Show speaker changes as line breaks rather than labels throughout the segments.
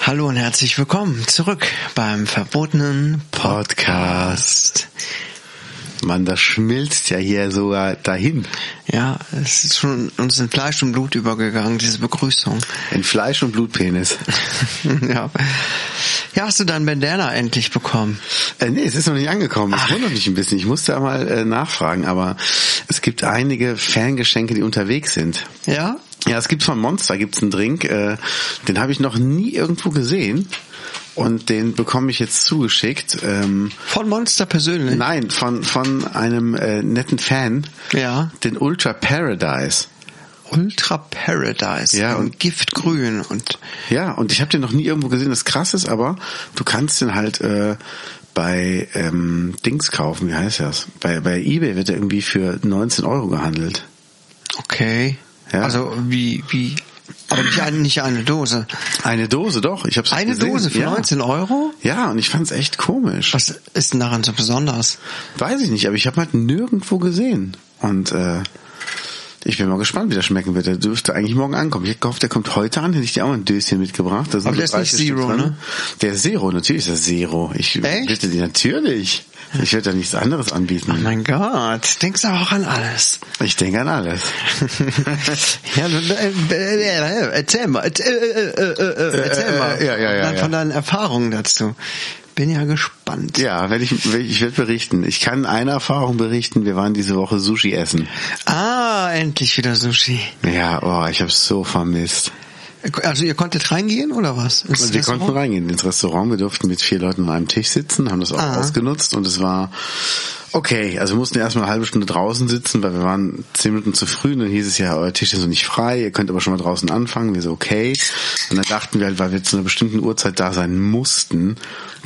Hallo und herzlich willkommen zurück beim verbotenen Podcast.
Mann, das schmilzt ja hier sogar dahin.
Ja, es ist schon uns in Fleisch und Blut übergegangen, diese Begrüßung.
In Fleisch und Blutpenis.
ja. Ja, hast du dein Bandana endlich bekommen?
Äh, nee, es ist noch nicht angekommen. Das wundert mich ein bisschen. Ich musste mal äh, nachfragen, aber es gibt einige Fangeschenke, die unterwegs sind.
Ja?
Ja, es gibt von Monster gibt's einen Drink, äh, den habe ich noch nie irgendwo gesehen. Und den bekomme ich jetzt zugeschickt. Ähm,
Von Monster persönlich?
nein, von von einem äh, netten Fan.
Ja.
Den Ultra Paradise.
Ultra Paradise.
Ja, und-
Giftgrün und
Ja, und ich habe den noch nie irgendwo gesehen. Das krass ist, aber du kannst den halt äh, bei ähm, Dings kaufen. Wie heißt das? Bei bei eBay wird er irgendwie für 19 Euro gehandelt.
okay.
Ja.
Also wie wie aber nicht eine, nicht eine Dose.
Eine Dose, doch. Ich habe
Eine
gesehen.
Dose für
ja.
19 Euro?
Ja, und ich fand's echt komisch.
Was ist denn daran so besonders?
Weiß ich nicht, aber ich habe halt nirgendwo gesehen. Und äh, ich bin mal gespannt, wie das schmecken wird. Der dürfte eigentlich morgen ankommen. Ich hätte gehofft, der kommt heute an, hätte ich dir auch ein Döschen mitgebracht.
Aber der ist nicht Zero, ne?
Der ist Zero, natürlich ist das Zero. Ich
Echt?
bitte die natürlich. Ich werde da nichts anderes anbieten.
Oh mein Gott, denkst aber auch an alles.
Ich denke an alles.
ja, du, äh, äh, erzähl mal, erzähl, äh, äh, äh, äh,
äh,
mal
ja, ja, ja,
von
ja.
deinen Erfahrungen dazu. Bin ja gespannt.
Ja, werde ich, ich werde berichten. Ich kann eine Erfahrung berichten. Wir waren diese Woche Sushi essen.
Ah, endlich wieder Sushi.
Ja, oh, ich habe so vermisst.
Also ihr konntet reingehen oder was?
Wir
Restaurant?
konnten reingehen ins Restaurant. Wir durften mit vier Leuten an einem Tisch sitzen, haben das auch
Ah.
ausgenutzt und es war okay. Also wir mussten erstmal eine halbe Stunde draußen sitzen, weil wir waren zehn Minuten zu früh und dann hieß es ja, euer Tisch ist noch nicht frei, ihr könnt aber schon mal draußen anfangen. Wir so, okay. Und dann dachten wir halt, weil wir zu einer bestimmten Uhrzeit da sein mussten,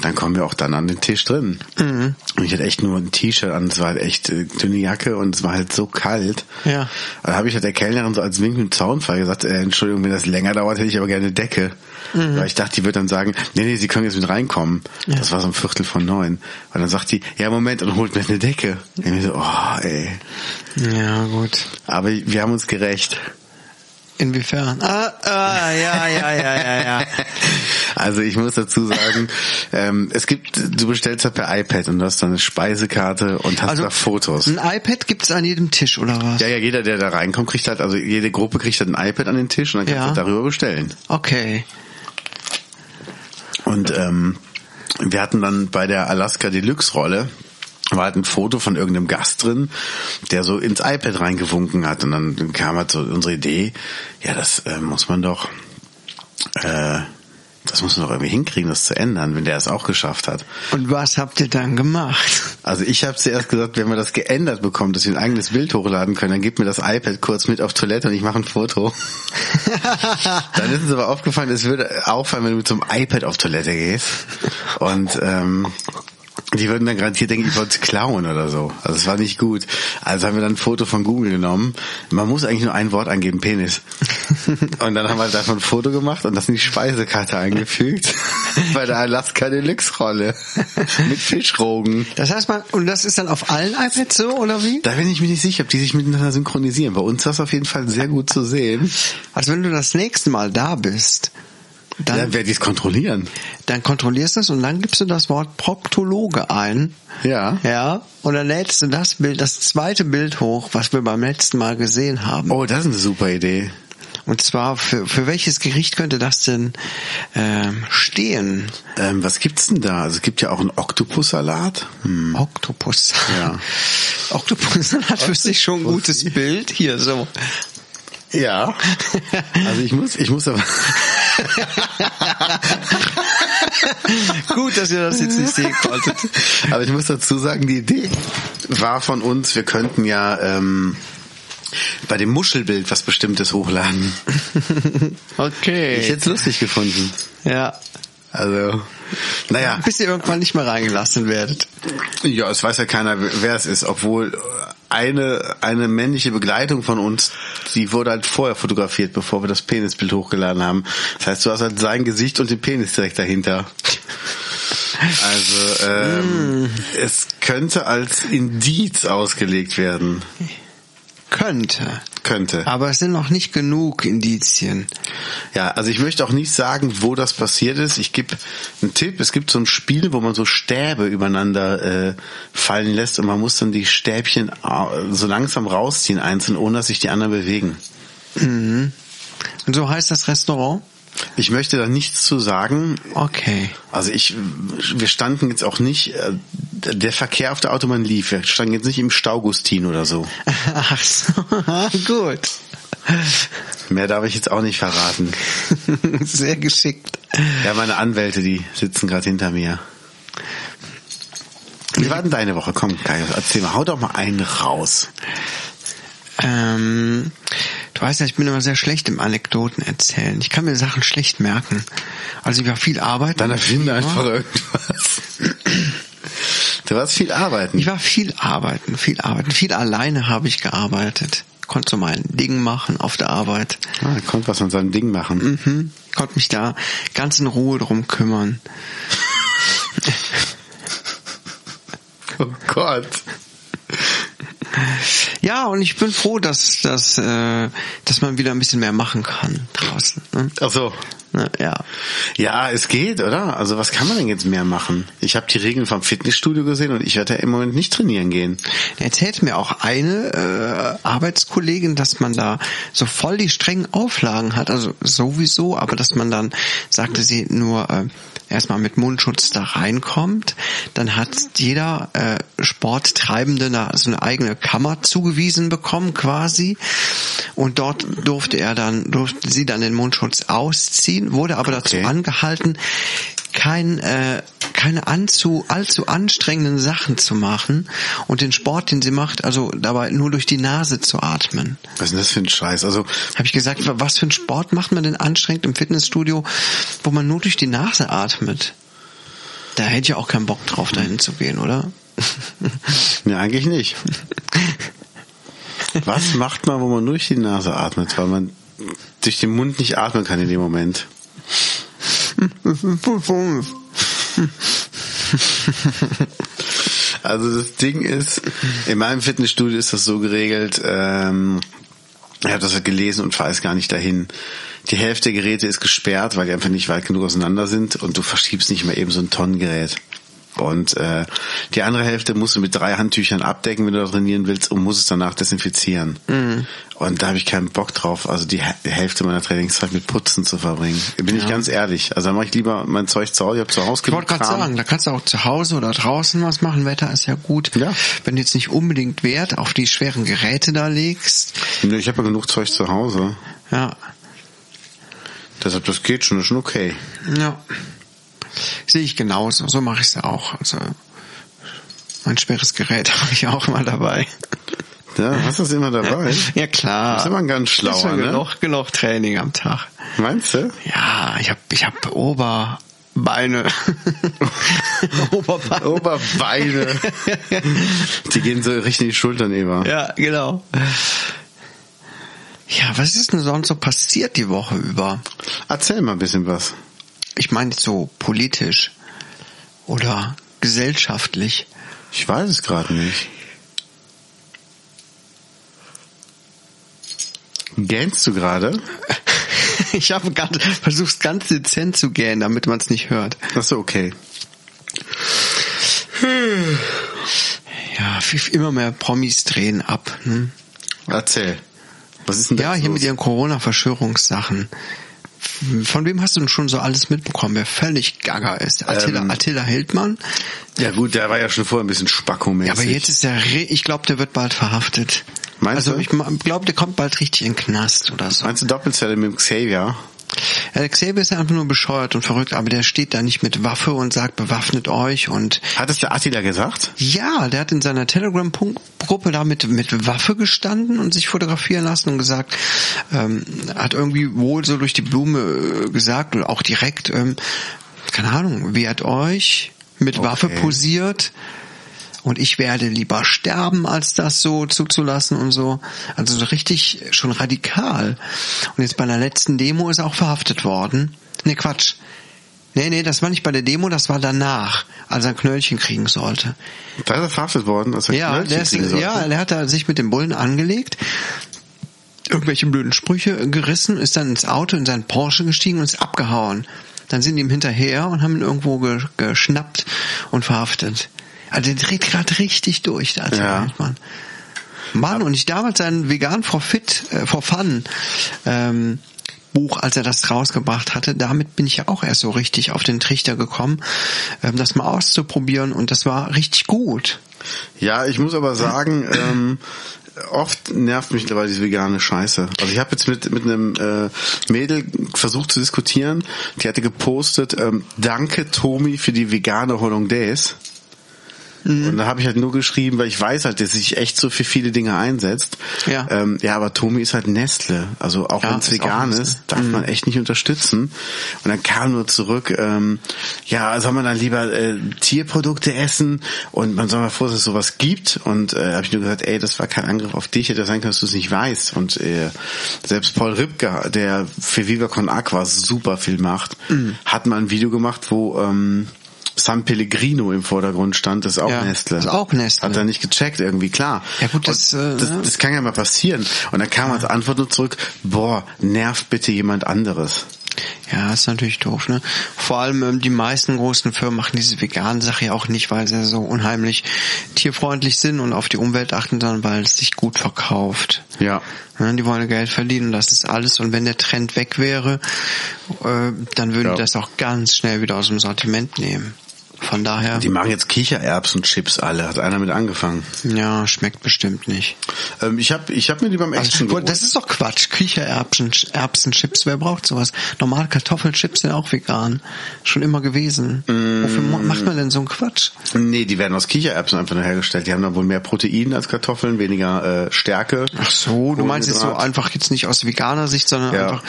dann kommen wir auch dann an den Tisch drin.
Mhm.
Und ich hatte echt nur ein T-Shirt an, es war halt echt äh, dünne Jacke und es war halt so kalt.
Ja.
Da habe ich halt der Kellnerin so als Wink mit Zaunfall gesagt, äh, Entschuldigung, wenn das länger dauert, hätte ich aber gerne eine Decke.
Mhm.
Weil ich dachte, die wird dann sagen, nee, nee, Sie können jetzt mit reinkommen. Das war so ein Viertel von neun. Und dann sagt die, ja, Moment, und holt mir eine Decke. Und ich so, oh, ey.
Ja, gut.
Aber wir haben uns gerecht.
Inwiefern? Ah, ah, ja, ja, ja, ja, ja.
Also ich muss dazu sagen, ähm, es gibt, du bestellst halt per iPad und du hast dann eine Speisekarte und hast
Also
da Fotos.
Ein iPad gibt's an jedem Tisch oder was?
Ja, ja, jeder, der da reinkommt, kriegt halt, also jede Gruppe kriegt halt ein iPad an den Tisch und dann kannst
Ja.
du darüber bestellen.
Okay.
Und ähm, wir hatten dann bei der Alaska Deluxe Rolle war halt ein Foto von irgendeinem Gast drin, der so ins iPad reingewunken hat. Und dann kam halt so unsere Idee, ja, das äh, muss man doch, äh, das muss man doch irgendwie hinkriegen, das zu ändern, wenn der es auch geschafft hat.
Und was habt ihr dann gemacht?
Also ich habe zuerst gesagt, wenn wir das geändert bekommen, dass wir ein eigenes Bild hochladen können, dann gib mir das iPad kurz mit auf Toilette und ich mache ein Foto. dann ist uns aber aufgefallen, es würde auffallen, wenn du mit so einem iPad auf Toilette gehst. Und ähm, die würden dann garantiert denken, ich wollte es klauen oder so. Also es war nicht gut. Also haben wir dann ein Foto von Google genommen. Man muss eigentlich nur ein Wort eingeben, Penis. Und dann haben wir davon ein Foto gemacht und das in die Speisekarte eingefügt. Bei der Alaska Deluxe Rolle. Mit Fischrogen.
Das heißt mal, und das ist dann auf allen iPads so, oder wie?
Da bin ich mir nicht sicher, ob die sich miteinander synchronisieren. Bei uns war es auf jeden Fall sehr gut zu sehen.
Also wenn du das nächste Mal da bist, dann,
Dann werde ich es kontrollieren.
dann kontrollierst du es und dann gibst du das Wort Proktologe ein.
Ja.
Ja. Und dann lädst du das Bild, das zweite Bild hoch, was wir beim letzten Mal gesehen haben.
Oh, das ist eine super Idee.
Und zwar für, für welches Gericht könnte das denn ähm, stehen?
Ähm, was gibt's denn da? Also es gibt ja auch einen Oktopussalat. Hm.
Oktopus.
Ja.
Oktopus hat für sich schon ein gutes Bild. Hier so.
Ja. Also ich muss, ich muss aber.
Gut, dass ihr das jetzt nicht sehen konntet.
aber ich muss dazu sagen, die Idee war von uns, wir könnten ja ähm, bei dem Muschelbild was Bestimmtes hochladen.
Okay.
Ich hätte es lustig gefunden.
ja.
Also, naja.
Bis ihr irgendwann nicht mehr reingelassen werdet.
Ja, es weiß ja keiner, wer es ist, obwohl eine, eine männliche Begleitung von uns, die wurde halt vorher fotografiert, bevor wir das Penisbild hochgeladen haben. Das heißt, du hast halt sein Gesicht und den Penis direkt dahinter. Also ähm, mm. es könnte als Indiz ausgelegt werden.
Könnte.
Könnte.
Aber es sind noch nicht genug Indizien.
Ja, also ich möchte auch nicht sagen, wo das passiert ist. Ich gebe einen Tipp. Es gibt so ein Spiel, wo man so Stäbe übereinander äh, fallen lässt und man muss dann die Stäbchen äh, so langsam rausziehen einzeln, ohne dass sich die anderen bewegen.
Mhm. Und so heißt das Restaurant?
Ich möchte da nichts zu sagen.
Okay.
Also ich, wir standen jetzt auch nicht, äh, der Verkehr auf der Autobahn lief. Wir standen jetzt nicht im Staugustin oder so.
Ach so, gut.
Mehr darf ich jetzt auch nicht verraten.
Sehr geschickt.
Ja, meine Anwälte, die sitzen gerade hinter mir. Wie war denn deine Woche? Komm, Kai, erzähl mal, hau doch mal einen raus.
Ähm, du weißt ja, ich bin immer sehr schlecht im Anekdoten erzählen. Ich kann mir Sachen schlecht merken. Also ich war viel arbeiten.
Dann erfinde einfach irgendwas. Du warst viel arbeiten.
Ich war viel arbeiten, viel arbeiten. Viel alleine habe ich gearbeitet. Konnte so mein Ding machen auf der Arbeit.
Ah, konnte was an seinem Ding machen.
Mhm. Konnte mich da ganz in Ruhe drum kümmern.
oh Gott.
Ja, und ich bin froh, dass, dass, äh, dass man wieder ein bisschen mehr machen kann draußen. Ne?
Ach so.
Ne, ja.
Ja, es geht, oder? Also was kann man denn jetzt mehr machen? Ich habe die Regeln vom Fitnessstudio gesehen und ich werde im Moment nicht trainieren gehen.
Erzählt mir auch eine äh, Arbeitskollegin, dass man da so voll die strengen Auflagen hat, also sowieso, aber dass man dann, sagte sie, nur äh, erstmal mit Mundschutz da reinkommt, dann hat jeder äh, Sporttreibende da so eine eigene Kammer zugewiesen bekommen quasi und dort durfte er dann, durfte sie dann den Mundschutz ausziehen, wurde aber okay. dazu angehalten, kein, äh, keine anzu, allzu anstrengenden Sachen zu machen und den Sport, den sie macht, also dabei nur durch die Nase zu atmen.
Was ist denn das für ein Scheiß? Also
habe ich gesagt, was für ein Sport macht man denn anstrengend im Fitnessstudio, wo man nur durch die Nase atmet? Da hätte ich auch keinen Bock drauf, dahin zu gehen, oder?
Nee, eigentlich nicht. Was macht man, wo man durch die Nase atmet, weil man durch den Mund nicht atmen kann in dem Moment? Also das Ding ist, in meinem Fitnessstudio ist das so geregelt, ähm, ich habe das halt gelesen und fahre es gar nicht dahin. Die Hälfte der Geräte ist gesperrt, weil die einfach nicht weit genug auseinander sind und du verschiebst nicht mehr eben so ein Tonnengerät. Und äh, die andere Hälfte musst du mit drei Handtüchern abdecken, wenn du da trainieren willst, und musst es danach desinfizieren. Mhm. Und da habe ich keinen Bock drauf, also die Hälfte meiner Trainingszeit mit Putzen zu verbringen. Bin ja. ich ganz ehrlich. Also da mache ich lieber mein Zeug zu Hause. Ich habe zu Hause
Ich wollte gerade sagen, da kannst du auch zu Hause oder draußen was machen. Wetter ist ja gut. Ja. Wenn du jetzt nicht unbedingt Wert auf die schweren Geräte da legst.
Ich habe ja genug Zeug zu Hause.
Ja.
Deshalb, das geht schon, das ist schon okay.
Ja. Sehe ich genauso. So mache ich es auch. Also mein schweres Gerät habe ich auch immer dabei.
Ja, hast du es immer dabei?
Ja, klar.
Das ist immer ein ganz schlauer,
ja
ne?
Genug, genug Training am Tag.
Meinst du?
Ja, ich habe ich hab Oberbeine.
Oberbeine. Oberbeine. Die gehen so richtig in die Schultern, Eva.
Ja, genau. Ja, was ist denn sonst so passiert die Woche über?
Erzähl mal ein bisschen was.
Ich meine so politisch oder gesellschaftlich.
Ich weiß es gerade nicht. Gähnst du gerade?
ich habe gerade versucht, ganz dezent zu gähnen, damit man es nicht hört.
Ach so, okay.
Ja, immer mehr Promis drehen ab. Hm?
Erzähl. Was ist denn das?
Ja, hier los? mit ihren Corona-Verschwörungssachen. Von wem hast du denn schon so alles mitbekommen, wer völlig gaga ist? Attila, ähm, Attila Hildmann?
Ja gut, der war ja schon vorher ein bisschen spackomäßig.
Ja, aber jetzt ist er, ich glaube, der wird bald verhaftet. Meinst also du? ich glaube, der kommt bald richtig in den Knast oder so.
Meinst du Doppelzelle mit dem Xavier?
Ja, Xavier ist ja einfach nur bescheuert und verrückt, aber der steht da nicht mit Waffe und sagt, bewaffnet euch und...
Hat es der Attila gesagt?
Ja, der hat in seiner Telegram-Gruppe da mit, mit Waffe gestanden und sich fotografieren lassen und gesagt, ähm, hat irgendwie wohl so durch die Blume äh, gesagt und auch direkt, ähm, keine Ahnung, wehrt euch, mit okay. Waffe posiert und ich werde lieber sterben, als das so zuzulassen und so. Also so richtig schon radikal. Und jetzt bei der letzten Demo ist er auch verhaftet worden. Nee, Quatsch. Nee, nee, das war nicht bei der Demo, das war danach, als er ein Knöllchen kriegen sollte.
Da ist er verhaftet worden, als er
Ja,
Knöllchen
der ist,
kriegen sollte.
ja, der hat da sich mit dem Bullen angelegt, irgendwelche blöden Sprüche gerissen, ist dann ins Auto in seinen Porsche gestiegen und ist abgehauen. Dann sind die ihm hinterher und haben ihn irgendwo ge geschnappt und verhaftet. Also der dreht gerade richtig durch, der alte
Ja.
Waldmann. Mann, und ich damals sein Vegan for Fit, äh, for Fun ähm, Buch, als er das rausgebracht hatte, damit bin ich ja auch erst so richtig auf den Trichter gekommen, ähm, das mal auszuprobieren und das war richtig gut.
Ja, ich muss aber sagen, ähm, oft nervt mich mittlerweile diese vegane Scheiße. Also ich habe jetzt mit mit einem äh, Mädel versucht zu diskutieren, die hatte gepostet, ähm, danke Tomi für die vegane Hollandaise. Und da habe ich halt nur geschrieben, weil ich weiß halt, dass sich echt so für viele Dinge einsetzt.
Ja.
ähm, ja aber Tomi ist halt Nestle. Also auch
Ja,
wenn es vegan ist, darf man echt nicht unterstützen. Und dann kam nur zurück, ähm, ja, soll man dann lieber äh, Tierprodukte essen und man soll mal vor, dass es sowas gibt. Und äh, habe ich nur gesagt, ey, das war kein Angriff auf dich, hätte sein können, dass du es nicht weißt. Und äh, selbst Paul Ripke, der für Viva Con Aqua super viel macht,
Mhm.
hat mal ein Video gemacht, wo ähm, San Pellegrino im Vordergrund stand, das ist auch
Ja,
Nestle.
das ist auch Nestle.
Hat er nicht gecheckt, irgendwie, klar.
Ja, gut, das, äh,
das,
ne?
das kann ja mal passieren. Und dann kam als Antwort nur zurück, boah, nerv bitte jemand anderes.
Ja, ist natürlich doof, ne? Vor allem ähm, die meisten großen Firmen machen diese veganen Sache ja auch nicht, weil sie so unheimlich tierfreundlich sind und auf die Umwelt achten, sondern weil es sich gut verkauft.
Ja.
Ja, die wollen Geld verdienen, das ist alles. Und wenn der Trend weg wäre, äh, dann würden
Ja.
die das auch ganz schnell wieder aus dem Sortiment nehmen. Von daher,
Die machen jetzt Kichererbsen-Chips alle, hat einer mit angefangen.
ja, schmeckt bestimmt nicht.
Ähm, ich habe ich hab mir die beim Action
Also,
geholt.
das ist doch Quatsch. Kichererbsen, Erbsenchips, wer braucht sowas? Normale Kartoffelchips sind auch vegan. Schon immer gewesen. Wofür mo- macht man denn so einen Quatsch?
Nee, die werden aus Kichererbsen einfach nur hergestellt. Die haben dann wohl mehr Protein als Kartoffeln, weniger äh, Stärke.
Ach so, du meinst jetzt so einfach jetzt nicht aus veganer Sicht, sondern
Ja.
einfach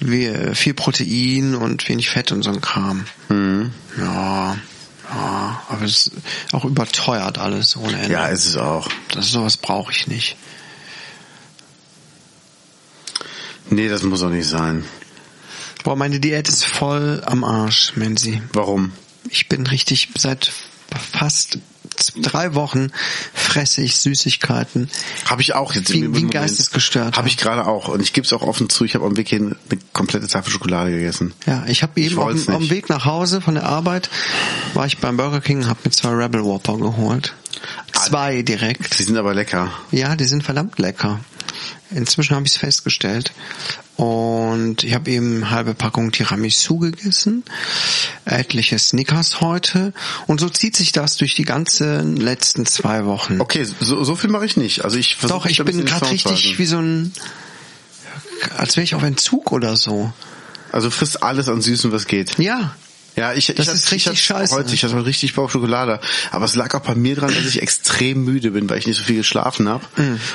wie, viel Protein und wenig Fett und so ein Kram.
Mhm.
Ja, ja, aber es ist auch überteuert alles ohne Ende.
Ja, ist es auch.
das sowas brauche ich nicht.
Nee, das muss auch nicht sein.
Boah, meine Diät ist voll am Arsch, Menzi.
Warum?
Ich bin richtig seit fast drei Wochen fresse ich Süßigkeiten.
Habe ich auch jetzt
Wie-
im
wie ein. Geistesgestörter.
Habe ich gerade auch. Und ich gebe es auch offen zu, ich habe am Weg hin eine komplette Tafel Schokolade gegessen.
Ja, ich habe eben auf dem. Weg nach Hause von der Arbeit war ich beim Burger King, habe mir zwei Rebel Whopper geholt. Zwei direkt.
Die sind aber lecker.
Ja, die sind verdammt lecker. Inzwischen habe ich es festgestellt. Und ich habe eben halbe Packung Tiramisu gegessen, etliche Snickers heute. Und so zieht sich das durch die ganzen letzten zwei Wochen.
Okay, so, so viel mache ich nicht. Also ich
Doch, ich bin gerade richtig wie so ein, als wäre ich auf Entzug oder so.
Also frisst alles an Süßen, was geht.
Ja,
Ja, ich,
Das
ich
ist
hab-
richtig
ich
scheiße.
Heute, ich hatte richtig Bock Schokolade. Aber es lag auch bei mir dran, dass ich extrem müde bin, weil ich nicht so viel geschlafen habe.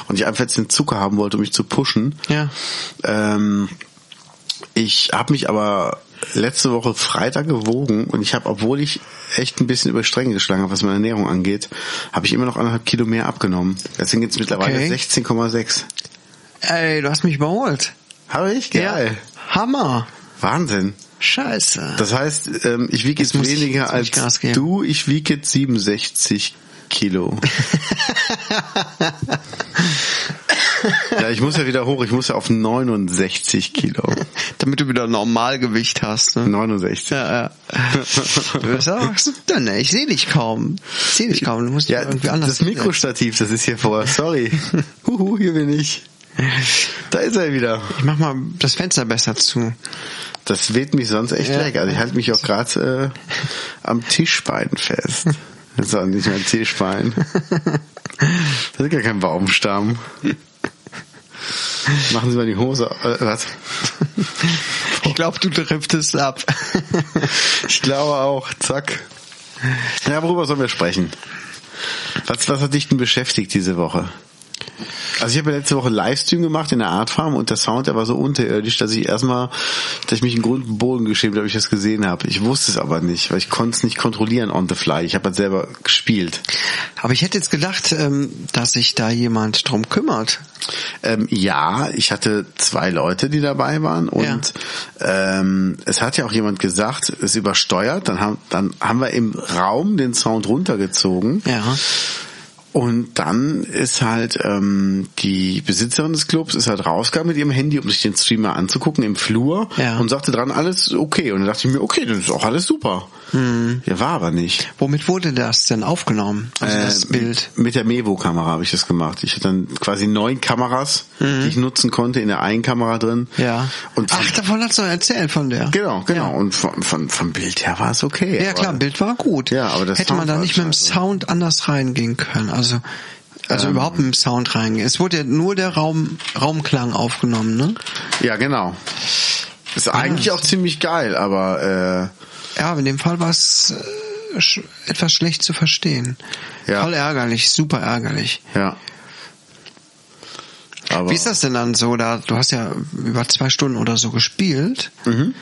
Und ich einfach jetzt den Zucker haben wollte, um mich zu pushen.
Mm. ja.
Ähm, ich habe mich aber letzte Woche Freitag gewogen und ich habe, obwohl ich echt ein bisschen über Stränge geschlagen habe, was meine Ernährung angeht, habe ich immer noch anderthalb Kilo mehr abgenommen. Deswegen jetzt mittlerweile
Okay.
16,6.
Ey, du hast mich überholt.
Habe ich? Geil.
Ja. Hammer.
Wahnsinn.
Scheiße.
Das heißt, ähm, ich wiege jetzt
Jetzt muss ich-
weniger
jetzt
als du. Ich wiege jetzt 67 Kilo. ja, ich muss ja wieder hoch. Ich muss ja auf 69 Kilo.
Damit du wieder Normalgewicht hast. Ne?
69.
Ja, ja. Du bist auch dann, ne? Ich sehe dich kaum. Ich sehe dich kaum. Du musst
Ja,
dich irgendwie anders.
das Mikrostativ, das ist hier vor. Sorry. Huhu, hier bin ich. Da ist er wieder.
Ich mach mal das Fenster besser zu.
Das weht mich sonst echt
Ja.
weg. Also ich halte mich auch gerade äh, am Tischbein fest. Das ist auch nicht mein Tischbein. Das ist gar kein Baumstamm. Machen Sie mal die Hose. Äh, was?
Ich glaube, du driftest ab.
Ich glaube auch. Zack. Ja, worüber sollen wir sprechen? Was, was hat dich denn beschäftigt diese Woche? Also ich habe ja letzte Woche Livestream gemacht in der Artfarm und der Sound, der war so unterirdisch, dass ich erstmal, dass ich mich in Grund und Boden geschämt habe, ich das gesehen habe. Ich wusste es aber nicht, weil ich konnte es nicht kontrollieren on the fly. Ich habe halt selber gespielt.
Aber ich hätte jetzt gedacht, ähm, dass sich da jemand drum kümmert.
Ähm, ja, ich hatte zwei Leute, die dabei waren und ähm, es hat ja auch jemand gesagt, es übersteuert. Dann haben, dann haben wir im Raum den Sound runtergezogen.
Ja.
Und dann ist halt ähm, die Besitzerin des Clubs ist halt rausgegangen mit ihrem Handy, um sich den Streamer anzugucken im Flur
Ja.
und sagte dran, alles okay. Und dann dachte ich mir, okay, das ist auch alles super.
Hm.
Ja, war aber nicht.
Womit wurde das denn aufgenommen? Also das
Äh,
Bild.
Mit der Mevo-Kamera habe ich das gemacht. Ich hatte dann quasi neun Kameras, die ich nutzen konnte, in der einen Kamera drin.
Mhm. Ja.
Und
Ach, davon hast du erzählt von der.
genau, genau.
Ja.
Und von, von, vom Bild her war es okay.
Ja klar,
Aber-
Bild war gut.
Ja, aber das
hätte man
Sound
da
war
nicht mit dem
scheiße.
Sound anders reingehen können. Also also
Ähm.
überhaupt mit dem Sound reingehen. Es wurde ja nur der Raum Raumklang aufgenommen, ne?
Ja, genau. Ist eigentlich auch ziemlich geil, aber äh,
Ja, aber in dem Fall war es äh, sch etwas schlecht zu verstehen.
Ja.
Voll ärgerlich, super ärgerlich.
ja. Aber
Wie ist das denn dann so? Da du hast ja über zwei Stunden oder so gespielt,
Mhm.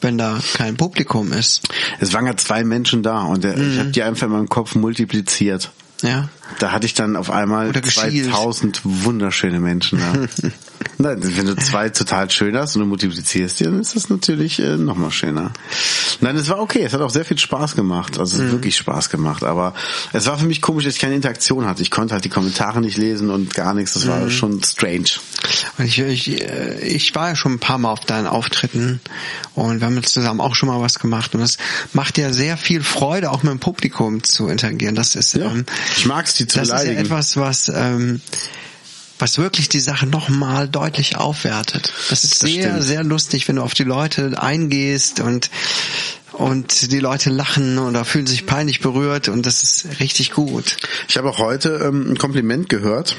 wenn da kein Publikum ist.
Es waren ja zwei Menschen da und der,
Mhm.
ich habe die einfach in meinem Kopf multipliziert.
Ja.
Da hatte ich dann auf einmal
Oder geschielt.
2000 wunderschöne Menschen da. Nein, wenn du zwei total schön hast und du multiplizierst die, dann ist das natürlich äh, nochmal schöner. Nein, es war okay. Es hat auch sehr viel Spaß gemacht. Also es
Mhm.
hat wirklich Spaß gemacht. Aber es war für mich komisch, dass ich keine Interaktion hatte. Ich konnte halt die Kommentare nicht lesen und gar nichts. Das
Mhm.
war schon strange.
Und ich, ich, äh, ich war ja schon ein paar Mal auf deinen Auftritten und wir haben jetzt zusammen auch schon mal was gemacht und das macht ja sehr viel Freude, auch mit dem Publikum zu interagieren. Das ist,
Ja.
ähm,
Ich mag's, die zu
das ist ja
beleidigen.
etwas, was ähm, was wirklich die Sache nochmal deutlich aufwertet. Das ist
Das
sehr,
stimmt.
sehr lustig, wenn du auf die Leute eingehst und und die Leute lachen oder fühlen sich peinlich berührt und das ist richtig gut.
Ich habe auch heute ähm, ein Kompliment gehört,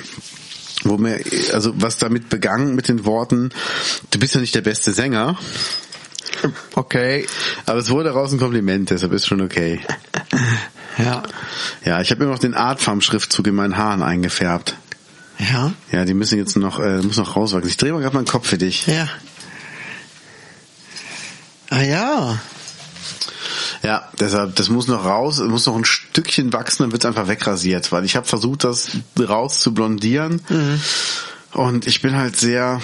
wo mir, also was damit begangen mit den Worten, du bist ja nicht der beste Sänger,
Okay.
aber es wurde daraus ein Kompliment, deshalb ist schon okay.
Ja.
Ja, ich habe mir noch den Artfarm-Schriftzug in meinen Haaren eingefärbt.
Ja.
Ja, die müssen jetzt noch, äh, muss noch rauswachsen. Ich drehe mal gerade meinen Kopf für dich.
Ja. Ah ja.
Ja, deshalb, das muss noch raus, muss noch ein Stückchen wachsen, dann wird's einfach wegrasiert, weil ich habe versucht, das raus zu blondieren und ich bin halt sehr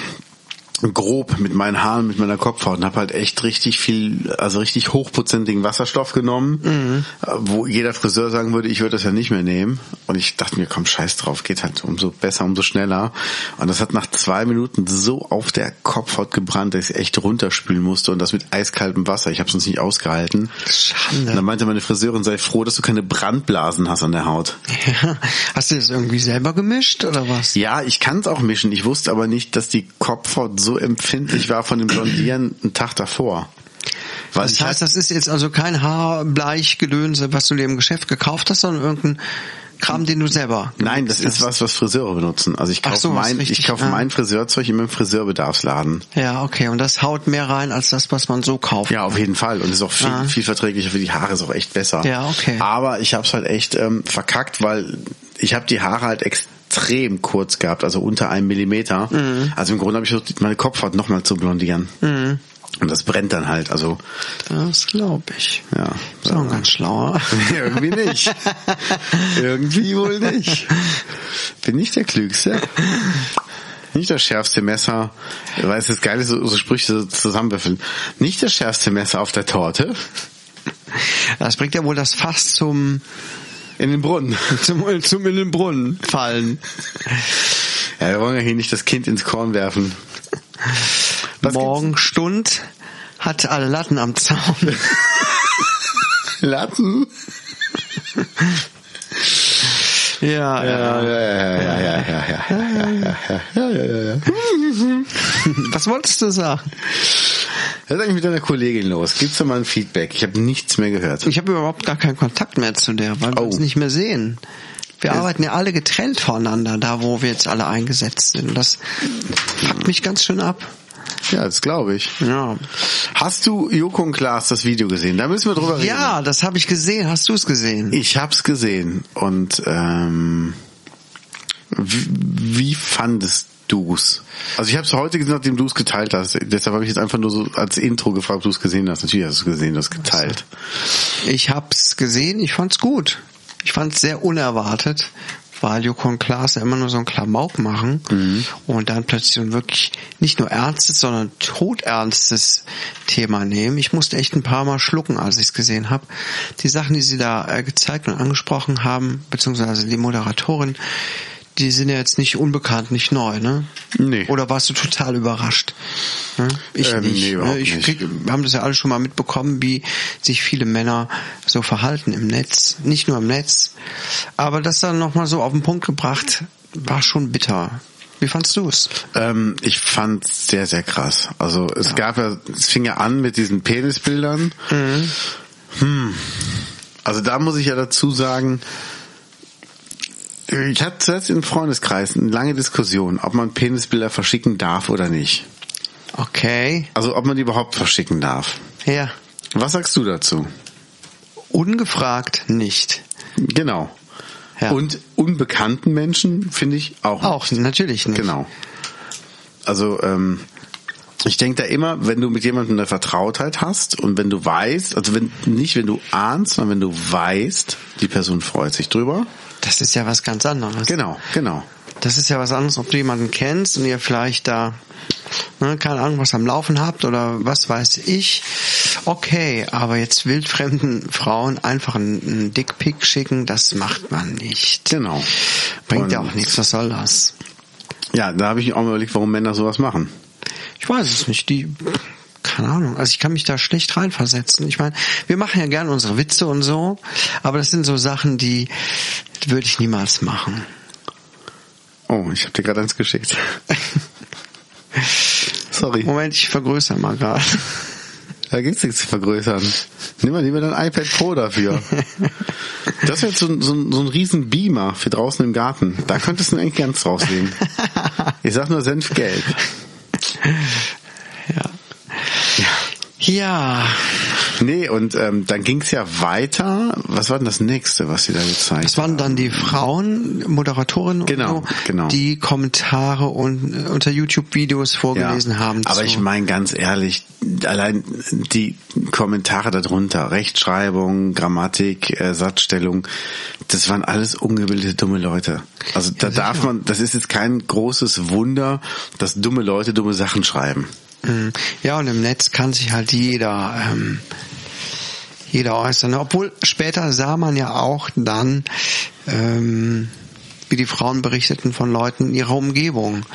grob mit meinen Haaren, mit meiner Kopfhaut und habe halt echt richtig viel, also richtig hochprozentigen Wasserstoff genommen, äh, wo jeder Friseur sagen würde, ich würde das ja nicht mehr nehmen. Und ich dachte mir, komm, scheiß drauf, geht halt umso besser, umso schneller. Und das hat nach zwei Minuten so auf der Kopfhaut gebrannt, dass ich echt runterspülen musste und das mit eiskaltem Wasser. Ich habe es uns nicht ausgehalten. Und
Schande.
dann meinte meine Friseurin, sei froh, dass du keine Brandblasen hast an der Haut.
Ja. Hast du das irgendwie selber gemischt oder was?
Ja, ich kann es auch mischen. Ich wusste aber nicht, dass die Kopfhaut so empfindlich war von dem Blondieren einen Tag davor. Weil
Das heißt,
hatte-
das ist jetzt also kein Haarbleichgedönse, was du dir im Geschäft gekauft hast, sondern irgendein Kram, den du selber.
Nein, das
gemixt
ist was, was Friseure benutzen. Also ich kaufe
so,
mein,
richtig,
ich kaufe
ah.
mein Friseurzeug in meinem Friseurbedarfsladen.
hast. Ja, okay. Und das haut mehr rein als das, was man so kauft.
Ja, auf jeden Fall. Und ist auch viel,
Ah.
viel verträglicher für die Haare, ist auch echt besser.
Ja, okay.
Aber ich habe es halt echt ähm, verkackt, weil ich habe die Haare halt extrem kurz gehabt, also unter einem Millimeter.
Mhm.
Also im Grunde habe ich versucht, meine Kopfhaut nochmal zu blondieren. Und das brennt dann halt. Also
Das glaube ich.
ja.
Ist auch ein ganz schlauer.
Irgendwie nicht. Irgendwie wohl nicht. Bin nicht der Klügste. Nicht das schärfste Messer, weil es ist geil, ist, so, so Sprüche zusammenwürfeln. Nicht das schärfste Messer auf der Torte.
Das bringt ja wohl das Fass zum,
In den Brunnen.
zum, zum in den Brunnen fallen.
Ja, wir wollen ja hier nicht das Kind ins Korn werfen. Was
Morgenstund hat alle Latten am Zaun.
gibt's? Latten?
ja,
Ja, ja, ja, ja, ja, ja, ja, ja, ja, ja, ja, ja, ja, ja.
Was wolltest du sagen?
Was ist eigentlich mit deiner Kollegin los? Gibt's da mal ein Feedback? Ich habe nichts mehr gehört.
Ich habe überhaupt gar keinen Kontakt mehr zu der, weil wir
Oh.
uns nicht mehr sehen. Wir
Es-
arbeiten ja alle getrennt voneinander, da wo wir jetzt alle eingesetzt sind. Und Das fuckt mich ganz schön ab.
Ja, das glaube ich.
Ja,
Hast du Joko und Klaas das Video gesehen? Da müssen wir drüber reden.
ja das habe ich gesehen. Hast du es gesehen?
Ich hab's gesehen und ähm, Wie, fandest du's? Also ich habe es heute gesehen, nachdem du es geteilt hast. Deshalb habe ich jetzt einfach nur so als Intro gefragt, ob du es gesehen hast. Natürlich hast du es gesehen, du hast geteilt.
Ich hab's gesehen, ich fand's gut. Ich fand's sehr unerwartet, weil Joko und Klaas ja immer nur so ein Klamauk machen
Mhm.
und dann plötzlich so ein wirklich nicht nur ernstes, sondern todernstes Thema nehmen. Ich musste echt ein paar Mal schlucken, als ich es gesehen habe. Die Sachen, die sie da äh, gezeigt und angesprochen haben, beziehungsweise die Moderatorin, die sind ja jetzt nicht unbekannt, nicht neu, ne?
Nee.
Oder warst du total überrascht? Ne? Ich
Ähm,
nicht.
nee, überhaupt
ne? Ich
nicht.
krieg, wir haben das ja alle schon mal mitbekommen, wie sich viele Männer so verhalten im Netz. Nicht nur im Netz. Aber das dann nochmal so auf den Punkt gebracht, war schon bitter. Wie fandst du es?
Ähm, ich fand sehr, sehr krass. Also es gab ja, es fing ja an mit diesen Penisbildern. Hm. Also da muss ich ja dazu sagen, ich hatte zuerst im Freundeskreis eine lange Diskussion, ob man Penisbilder verschicken darf oder nicht.
Okay.
Also ob man die überhaupt verschicken darf.
Ja.
Was sagst du dazu?
Ungefragt nicht.
Genau.
Ja.
Und unbekannten Menschen finde ich auch.
Auch, natürlich nicht.
Genau. Also ähm, ich denke da immer, wenn du mit jemandem eine Vertrautheit hast und wenn du weißt, also wenn nicht wenn du ahnst, sondern wenn du weißt, die Person freut sich drüber.
Das ist ja was ganz anderes.
Genau, genau.
Das ist ja was anderes, ob du jemanden kennst und ihr vielleicht da, ne, keine Ahnung, was am Laufen habt oder was weiß ich. Okay, aber jetzt wildfremden Frauen einfach einen, Dickpick schicken, das macht man nicht.
Genau.
Bringt ja
Und-
auch nichts, was soll das?
Ja, da habe ich auch mal überlegt, warum Männer sowas machen.
Ich weiß es nicht, die, keine Ahnung, also ich kann mich da schlecht reinversetzen. Ich meine, wir machen ja gerne unsere Witze und so, aber das sind so Sachen, die, würde ich niemals machen.
Oh, ich habe dir gerade eins geschickt. Sorry.
Moment, ich vergrößere mal gerade.
Da gibt's nichts zu vergrößern. Nimm mal lieber dein iPad Pro dafür. Das wäre jetzt so, ein- so, so ein riesen Beamer für draußen im Garten. Da könntest du eigentlich ganz rauslegen. Ich sag nur Senfgelb.
Ja. Ja.
Nee, und ähm, dann ging's ja weiter. Was war denn das nächste, was sie da gezeigt
Das waren dann die Frauen, Moderatorinnen,
Genau,
und so,
genau.
die Kommentare und äh, unter YouTube-Videos vorgelesen haben.
Aber
zu-
ich meine ganz ehrlich, allein die Kommentare darunter, Rechtschreibung, Grammatik, äh, Satzstellung, das waren alles ungebildete dumme Leute. Also da darf man, das ist jetzt kein großes Wunder, dass dumme Leute dumme Sachen schreiben.
Mhm. Ja, und im Netz kann sich halt jeder, ähm, jeder äußern. Obwohl später sah man ja auch dann, ähm, wie die Frauen berichteten von Leuten in ihrer Umgebung.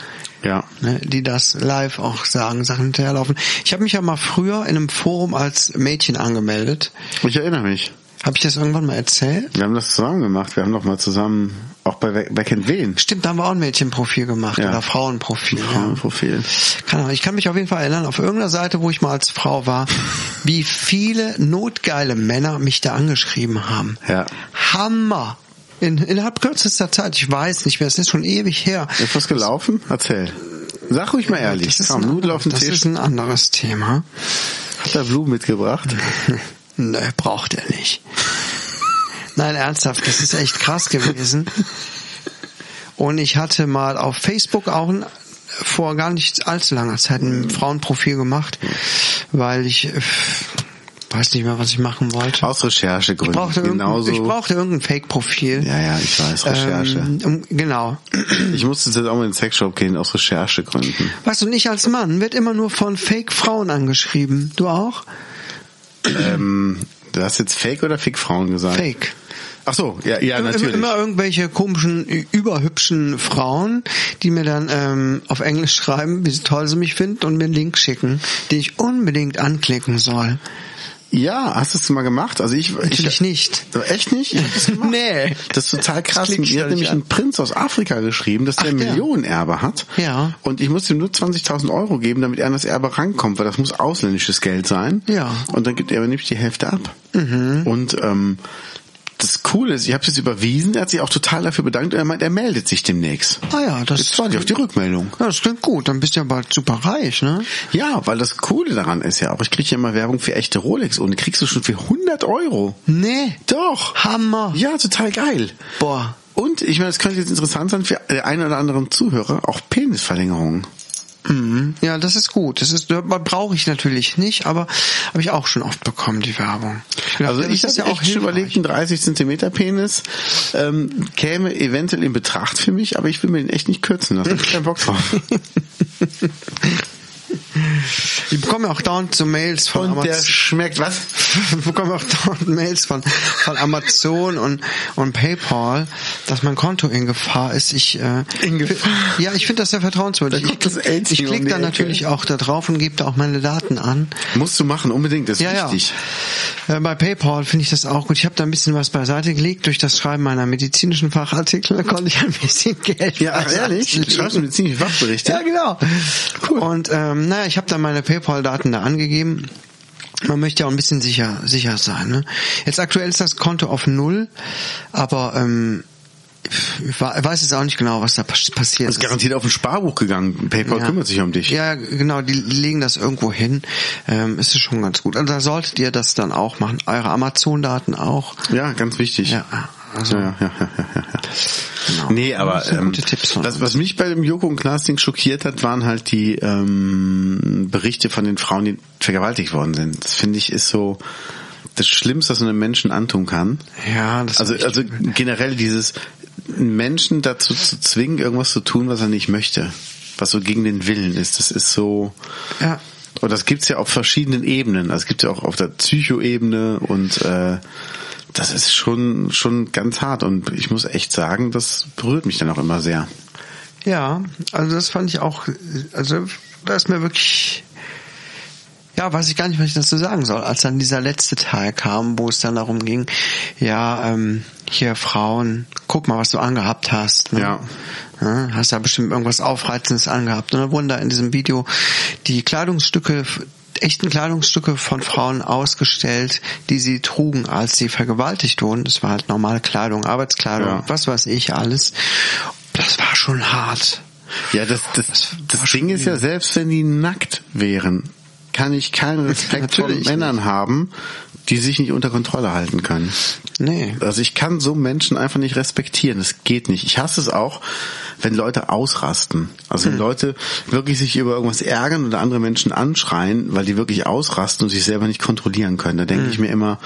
Ja.
ne, die das live auch sagen, Sachen hinterherlaufen. Ich habe mich ja mal früher in einem Forum als Mädchen angemeldet.
Ich erinnere mich.
Habe ich das irgendwann mal erzählt?
Wir haben das zusammen gemacht. Wir haben doch mal zusammen, auch bei Wer kennt wen?
Stimmt, da haben wir auch ein Mädchenprofil gemacht
Ja.
oder Frauenprofil. Ja.
Frauenprofil.
Ahnung, ich kann mich auf jeden Fall erinnern, auf irgendeiner Seite, wo ich mal als Frau war, wie viele notgeile Männer mich da angeschrieben haben.
Ja.
Hammer! In, innerhalb kürzester Zeit, ich weiß nicht mehr, es ist schon ewig her.
Ist was gelaufen? Erzähl. Sag ruhig mal ehrlich.
Das ist,
Komm,
ein,
Nudel auf den
das
Tisch.
ist ein anderes Thema.
Hat er Blumen mitgebracht?
Nö, braucht er nicht. Nein, ernsthaft, das ist echt krass gewesen. Und ich hatte mal auf Facebook auch ein, vor gar nicht allzu langer Zeit ein Frauenprofil gemacht, weil ich weiß nicht mehr, was ich machen wollte.
Aus Recherchegründen.
Ich brauchte, irgendein,
Genauso.
ich brauchte irgendein Fake-Profil.
ja, ja, ich weiß, Recherche.
Ähm, genau.
Ich musste jetzt auch mal in den Sexshop gehen, aus Recherchegründen.
Weißt du, und ich als Mann wird immer nur von Fake-Frauen angeschrieben. Du auch?
Ähm, du hast jetzt Fake oder Fick Frauen gesagt?
Fake.
Ach so, ja, ja, natürlich.
Immer irgendwelche komischen, überhübschen Frauen, die mir dann ähm, auf Englisch schreiben, wie toll sie mich finden und mir einen Link schicken, den ich unbedingt anklicken soll.
Ja, hast du es mal gemacht? Also ich,
Natürlich
ich
nicht.
So, Echt nicht? Ich hab das gemacht.
Nee.
Das ist total krass. Mir hat nämlich
an.
ein Prinz aus Afrika geschrieben, dass der
Ach, der.
Millionenerbe hat.
Ja.
Und ich muss ihm nur 20.000 Euro geben, damit er an das Erbe rankommt, weil das muss ausländisches Geld sein.
Ja.
Und dann gibt er aber nämlich die Hälfte ab. Und ähm, das Coole ist, ich habe es jetzt überwiesen, er hat sich auch total dafür bedankt und er meint, er meldet sich demnächst.
Ah ja, das,
Jetzt warte ich auf die Rückmeldung.
ja, das klingt gut. Dann bist du ja bald super reich, ne?
Ja, weil das Coole daran ist ja auch, ich kriege ja immer Werbung für echte Rolex und die kriegst du schon für 100 Euro.
Nee.
Doch.
Hammer.
Ja, total geil.
Boah.
Und ich meine, das könnte jetzt interessant sein für den einen oder anderen Zuhörer, auch Penisverlängerungen.
Mhm. Ja, das ist gut. Das ist brauche ich natürlich nicht, aber habe ich auch schon oft bekommen die Werbung.
Also ich habe ja auch schon überlegt, ein 30 Zentimeter Penis ähm, käme eventuell in Betracht für mich, aber ich will mir den echt nicht kürzen lassen. Ich hab keinen Bock drauf.
Ich bekomme auch dauernd so Mails von
Und
Amazon.
der schmeckt was?
Ich bekomme auch dauernd Mails von, von Amazon und, und PayPal, dass mein Konto in Gefahr ist. Ich, äh,
In Gefahr?
Ja, ich finde das sehr vertrauenswürdig.
Da das
Ich, ich klicke da natürlich auch da drauf und gebe da auch meine Daten an.
Musst du machen, unbedingt, das ist
Ja,
wichtig.
ja. Äh, Bei PayPal finde ich das auch gut. Ich habe da ein bisschen was beiseite gelegt. Durch das Schreiben meiner medizinischen Fachartikel konnte ich ein bisschen Geld
Ja, ach, ehrlich? Schreibst du mir ziemlich Wachberichte?
Ja, genau.
Cool.
Und ähm, naja, ich habe da meine PayPal-Daten da angegeben. Man möchte ja auch ein bisschen sicher sicher sein. Ne? Jetzt aktuell ist das Konto auf null, aber ähm, ich weiß jetzt auch nicht genau, was da pas- passiert
Das ist garantiert auf ein Sparbuch gegangen. PayPal
Ja.
kümmert sich um dich.
Ja, genau, die legen das irgendwo hin. Ähm, ist schon ganz gut. Also da solltet ihr das dann auch machen. Eure Amazon-Daten auch.
Ja, ganz wichtig.
Ja, also
ja, ja, ja, ja, ja.
genau.
Nee, aber
Das
ähm,
von
was, mich bei dem Joko und Klaas Ding schockiert hat, waren halt die ähm, Berichte von den Frauen, die vergewaltigt worden sind. Das finde ich ist so das Schlimmste, was man einem Menschen antun kann.
Ja, das
Also, also generell dieses Menschen dazu zu zwingen, irgendwas zu tun, was er nicht möchte, was so gegen den Willen ist. Das ist so.
ja.
Und das gibt's ja auf verschiedenen Ebenen. Das gibt's ja auch auf der Psychoebene und äh, das ist schon schon ganz hart. Und ich muss echt sagen, das berührt mich dann auch immer sehr.
Ja, also das fand ich auch, also da ist mir wirklich, ja, weiß ich gar nicht, was ich dazu sagen soll, als dann dieser letzte Teil kam, wo es dann darum ging, ja, ähm, hier Frauen, guck mal, was du angehabt hast. Ne?
Ja.
Ja, Hast da bestimmt irgendwas Aufreizendes angehabt. Und dann wurden da in diesem Video die Kleidungsstücke echten Kleidungsstücke von Frauen ausgestellt, die sie trugen, als sie vergewaltigt wurden. Das war halt normale Kleidung, Arbeitskleidung,
Ja.
was weiß ich alles. Das war schon hart.
Ja, das das, das Ding ist ja, selbst wenn die nackt wären, kann ich keinen Respekt vor
Natürlich
Männern haben, die sich nicht unter Kontrolle halten können.
Nee.
Also ich kann so Menschen einfach nicht respektieren. Das geht nicht. Ich hasse es auch, wenn Leute ausrasten. Also wenn Leute wirklich sich über irgendwas ärgern oder andere Menschen anschreien, weil die wirklich ausrasten und sich selber nicht kontrollieren können. Da denke ich mir immer,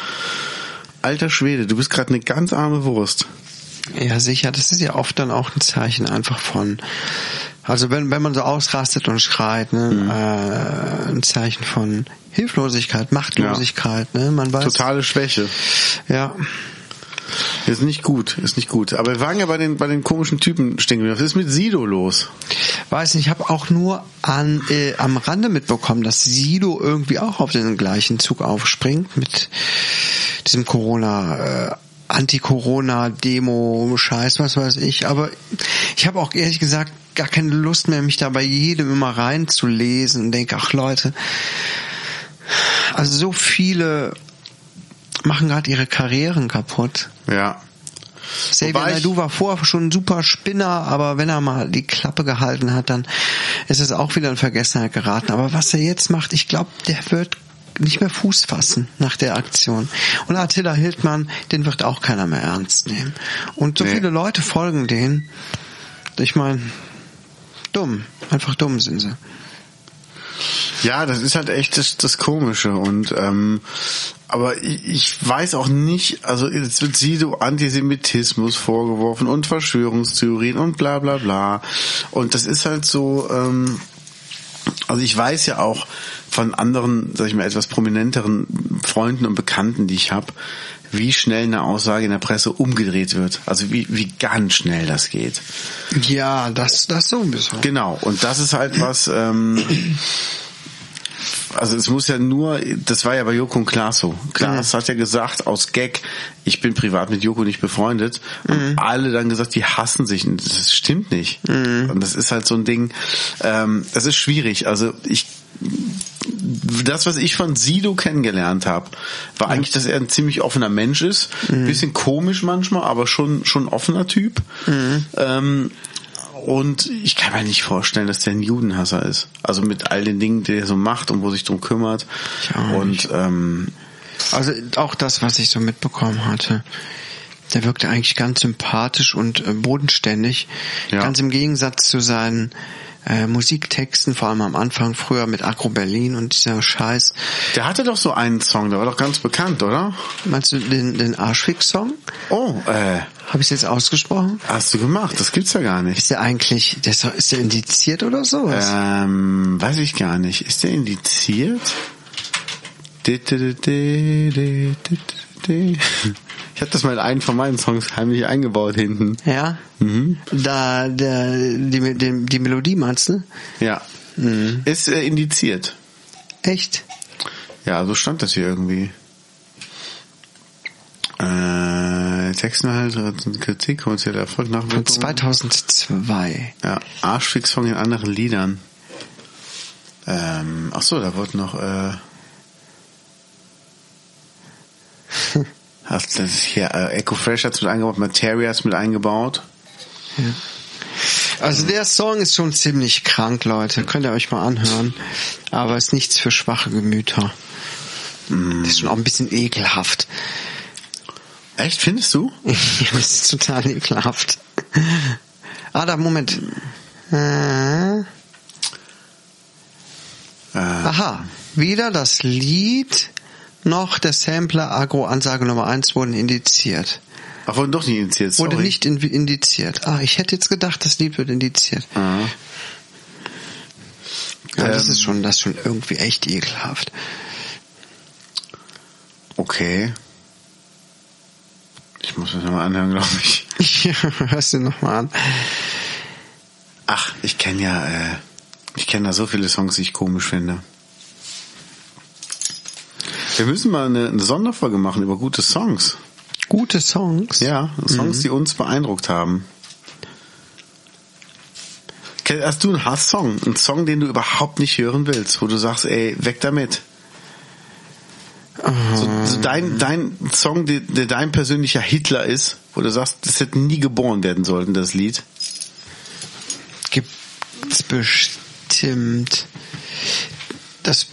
alter Schwede, du bist gerade eine ganz arme Wurst.
Ja, sicher. Das ist ja oft dann auch ein Zeichen einfach von, also wenn, wenn man so ausrastet und schreit, ne,
Mhm.
äh, ein Zeichen von Hilflosigkeit, Machtlosigkeit, ne, man weiß.
Totale Schwäche.
Ja.
Ist nicht gut, ist nicht gut. Aber wir waren ja bei den, bei den komischen Typen stehen. Was ist mit Sido los?
Weiß nicht, ich habe auch nur an, äh, am Rande mitbekommen, dass Sido irgendwie auch auf den gleichen Zug aufspringt mit diesem Corona, äh, Anti-Corona-Demo, Scheiß, was weiß ich. Aber ich habe auch ehrlich gesagt gar keine Lust mehr, mich da bei jedem immer reinzulesen und denke, ach Leute, also so viele machen gerade ihre Karrieren kaputt.
Ja.
Xavier Naidoo war vorher schon ein super Spinner, aber wenn er mal die Klappe gehalten hat, dann ist es auch wieder in Vergessenheit geraten. Aber was er jetzt macht, ich glaube, der wird nicht mehr Fuß fassen nach der Aktion. Und Attila Hildmann, den wird auch keiner mehr ernst nehmen. Und so
Nee.
viele Leute folgen denen. Ich meine, dumm. Einfach dumm sind sie.
Ja, das ist halt echt das, das Komische und ähm, aber ich, ich weiß auch nicht, also jetzt wird Sido Antisemitismus vorgeworfen und Verschwörungstheorien und bla bla bla und das ist halt so, ähm, also ich weiß ja auch von anderen, sag ich mal, etwas prominenteren Freunden und Bekannten, die ich habe, wie schnell eine Aussage in der Presse umgedreht wird. Also wie, wie ganz schnell das geht.
Ja, das, das sowieso.
Genau, und das ist halt was, ähm, also es muss ja nur, das war ja bei Joko und Klaas so. Klaas hat ja gesagt, aus Gag, ich bin privat mit Joko nicht befreundet. Und alle dann gesagt, die hassen sich. Und das stimmt nicht. Und das ist halt so ein Ding, ähm, das ist schwierig. Also ich das, was ich von Sido kennengelernt habe, war eigentlich, dass er ein ziemlich offener Mensch ist. Ein bisschen komisch manchmal, aber schon schon offener Typ. Ähm, und ich kann mir nicht vorstellen, dass der ein Judenhasser ist. Also mit all den Dingen, die er so macht und wo sich drum kümmert. Und
nicht.
ähm,
Also auch das, was ich so mitbekommen hatte. Der wirkte eigentlich ganz sympathisch und äh, bodenständig.
Ja.
Ganz im Gegensatz zu seinen äh, Musiktexten, vor allem am Anfang, früher mit Agro Berlin und dieser Scheiß.
Der hatte doch so einen Song, der war doch ganz bekannt, oder?
Meinst du den, den Arschfix-Song?
Oh, äh,
Habe ich jetzt ausgesprochen?
hast du gemacht? Das gibt's ja gar nicht.
Ist der eigentlich, der ist, ist der indiziert oder sowas?
Ähm, weiß ich gar nicht. Ist der indiziert? Ich habe das mal in einen von meinen Songs heimlich eingebaut hinten.
Ja?
Mhm.
Da, der, die, die, die Melodie meinst du?
Ja. Ist äh, indiziert.
Echt?
Ja, so stand das hier irgendwie. Äh, Textinhalt, Kritik, kommerzieller Erfolg,
Von
Nachwirkung.
2002.
Ja, Arschfix-Song in anderen Liedern. Ähm, ach so, da wurde noch, äh, hast das hier, äh, Echo Fresh hat's mit eingebaut, Materia hat's mit eingebaut.
Also der Song ist schon ziemlich krank, Leute. Könnt ihr euch mal anhören. Aber ist nichts für schwache Gemüter. Das ist schon auch ein bisschen ekelhaft.
Echt, findest du?
das ist total ekelhaft. Ah, da, Moment. Äh,
Äh,
aha. Weder das Lied noch der Sampler Agro Ansage Nummer 1 wurden indiziert.
ach, wurden doch nicht indiziert, sorry.
Wurde nicht in, indiziert. Ah, ich hätte jetzt gedacht, das Lied wird indiziert.
Ah.
Ja, das
Ähm.
ist schon, das ist schon irgendwie echt ekelhaft.
Okay. Ich muss das nochmal anhören, glaube ich.
Ja, hörst du nochmal an.
Ach, ich kenne ja, äh, ich kenne da so viele Songs, die ich komisch finde. Wir müssen mal eine, eine Sonderfolge machen über gute Songs.
Gute Songs.
Ja, Songs, die uns beeindruckt haben. Hast du einen Hasssong? Einen Song, den du überhaupt nicht hören willst, wo du sagst, ey, weg damit. So, so dein, dein Song, der, der dein persönlicher Hitler ist, wo du sagst, das hätte nie geboren werden sollen, das Lied.
Gibt's bestimmt. Das,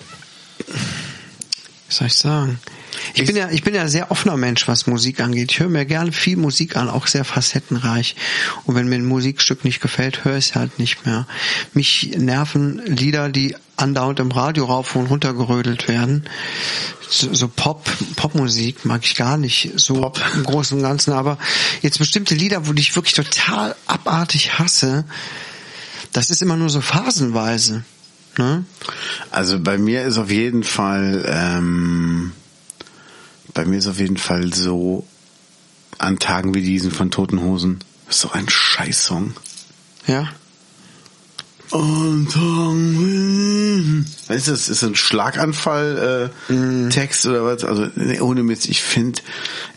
wie soll ich sagen? Ich bin ja, ich bin ja ein sehr offener Mensch, was Musik angeht. Ich höre mir gerne viel Musik an, auch sehr facettenreich. Und wenn mir ein Musikstück nicht gefällt, höre ich es halt nicht mehr. Mich nerven Lieder, die andauernd im Radio rauf und runter gerödelt werden. So, so Pop, Popmusik mag ich gar nicht so
Pop.
im Großen und Ganzen. Aber jetzt bestimmte Lieder, wo ich wirklich total abartig hasse, das ist immer nur so phasenweise. Ne?
Also bei mir ist auf jeden Fall, ähm, bei mir ist auf jeden Fall so, an Tagen wie diesen von Toten Hosen, das ist so ein Scheißsong.
Ja.
Weißt du, das ist ein Schlaganfall äh, Text oder was? Also nee, ohne Mist, ich finde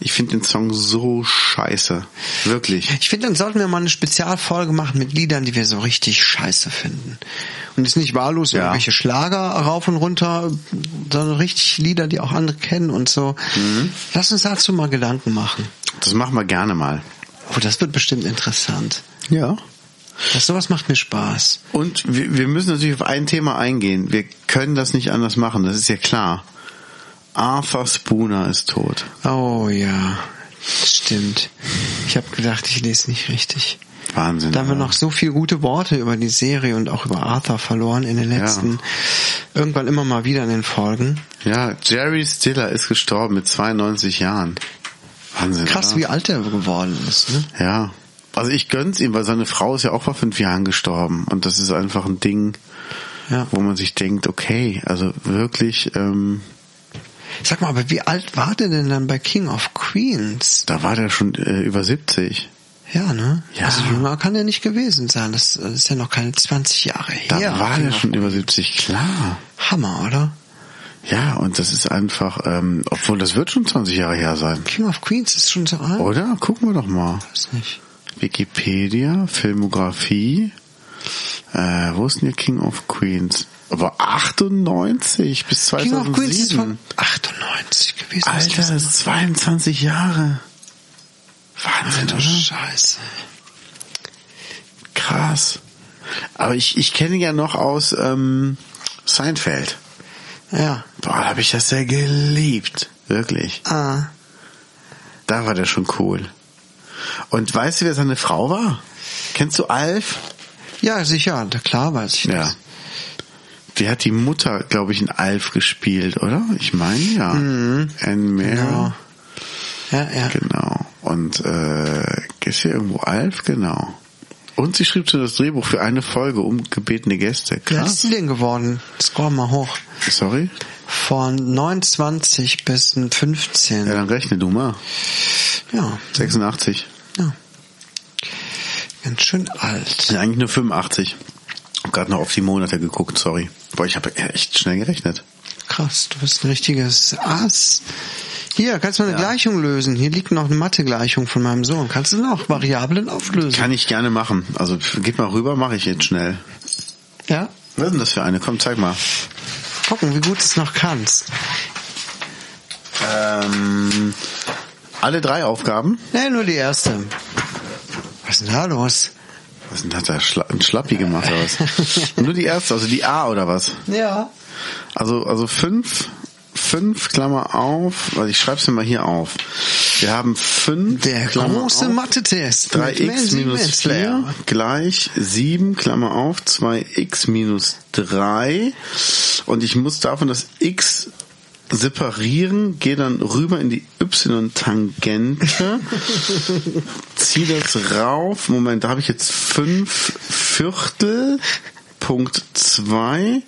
ich finde den Song so scheiße. Wirklich.
Ich finde, dann sollten wir mal eine Spezialfolge machen mit Liedern, die wir so richtig scheiße finden. Und jetzt nicht wahllos
Ja.
irgendwelche Schlager rauf und runter, sondern richtig Lieder, die auch andere kennen und so. Lass uns dazu mal Gedanken machen.
Das machen wir gerne mal.
Oh, das wird bestimmt interessant.
Ja.
Das sowas macht mir Spaß.
Und wir, wir müssen natürlich auf ein Thema eingehen. Wir können das nicht anders machen, das ist ja klar. Arthur Spooner ist tot.
Oh ja, stimmt. Ich habe gedacht, ich lese nicht richtig.
Wahnsinn.
Da haben wir noch so viele gute Worte über die Serie und auch über Arthur verloren in den letzten, irgendwann immer mal wieder in den Folgen.
Ja, Jerry Stiller ist gestorben mit 92 Jahren. Wahnsinn.
Krass,
oder?
wie alt er geworden ist. Ne?
Ja. Also ich gönn's ihm, weil seine Frau ist ja auch vor fünf Jahren gestorben. Und das ist einfach ein Ding,
Ja.
wo man sich denkt, okay, also wirklich, ähm,
Sag mal, aber wie alt war der denn dann bei King of Queens?
da war der schon äh, über 70.
Ja, ne?
Ja.
Also jünger kann er nicht gewesen sein. Das äh, ist ja noch keine 20 Jahre
Da
her.
war
King
der schon über 70, klar.
Hammer, oder?
Ja, und das ist einfach, ähm, obwohl das wird schon 20 Jahre her sein.
King of Queens ist schon so alt?
Oder? Gucken wir doch mal.
Weiß nicht.
Wikipedia, Filmografie. Äh, wo ist denn hier King of Queens? Aber 98 bis 2007.
King of Queens ist von 98 gewesen.
Alter, das ist 22 Jahre. Wahnsinn,
Alter,
oder?
Scheiße.
Krass. Aber ich, ich kenne ihn ja noch aus ähm, Seinfeld.
Ja.
Boah, da habe ich das sehr geliebt. Wirklich.
Ah.
Da war der schon cool. Und weißt du, wer seine Frau war? Kennst du Alf?
Ja, sicher, klar weiß ich
Ja.
das.
Die hat die Mutter, glaube ich, in Alf gespielt, oder? Ich meine ja. Anne Mare.
Genau. Ja, ja.
Genau. Und äh, ist hier irgendwo Alf? Genau. Und sie schrieb so das Drehbuch für eine Folge um gebetene Gäste.
Wie alt ist
Krass.
sie denn geworden? Scroll mal hoch.
Sorry?
Von 29 bis 15.
Ja, dann rechne du mal.
Ja,
86.
ja. Ganz schön alt.
Ja, eigentlich nur 85. Hab gerade noch auf die Monate geguckt, sorry. Boah, ich habe echt schnell gerechnet.
Krass, du bist ein richtiges Ass. Hier, kannst du mal eine Gleichung lösen. Hier liegt noch eine Mathe-Gleichung von meinem Sohn. Kannst du noch Variablen auflösen?
Kann ich gerne machen. Also geht mal rüber, mache ich jetzt schnell.
Ja?
Was ist denn das für eine? Komm, zeig mal.
Gucken, wie gut du es noch kannst.
Ähm, alle drei Aufgaben.
Nee, nur die erste. Was ist denn da los?
Was denn hat er Schla ein Schlappi gemacht oder was? Nur die erste, also die A oder was?
Ja.
Also also fünf, fünf Klammer auf. Also ich schreib's mir mal hier auf. Wir haben fünf
Der
Klammer
große Mathe-Test. mit
3x
Mansi
minus
Metzler.
4 gleich 7, Klammer auf, 2x minus 3. Und ich muss davon das x separieren, gehe dann rüber in die y-Tangente, ziehe das rauf. Moment, da habe ich jetzt 5 Viertel, Punkt 2.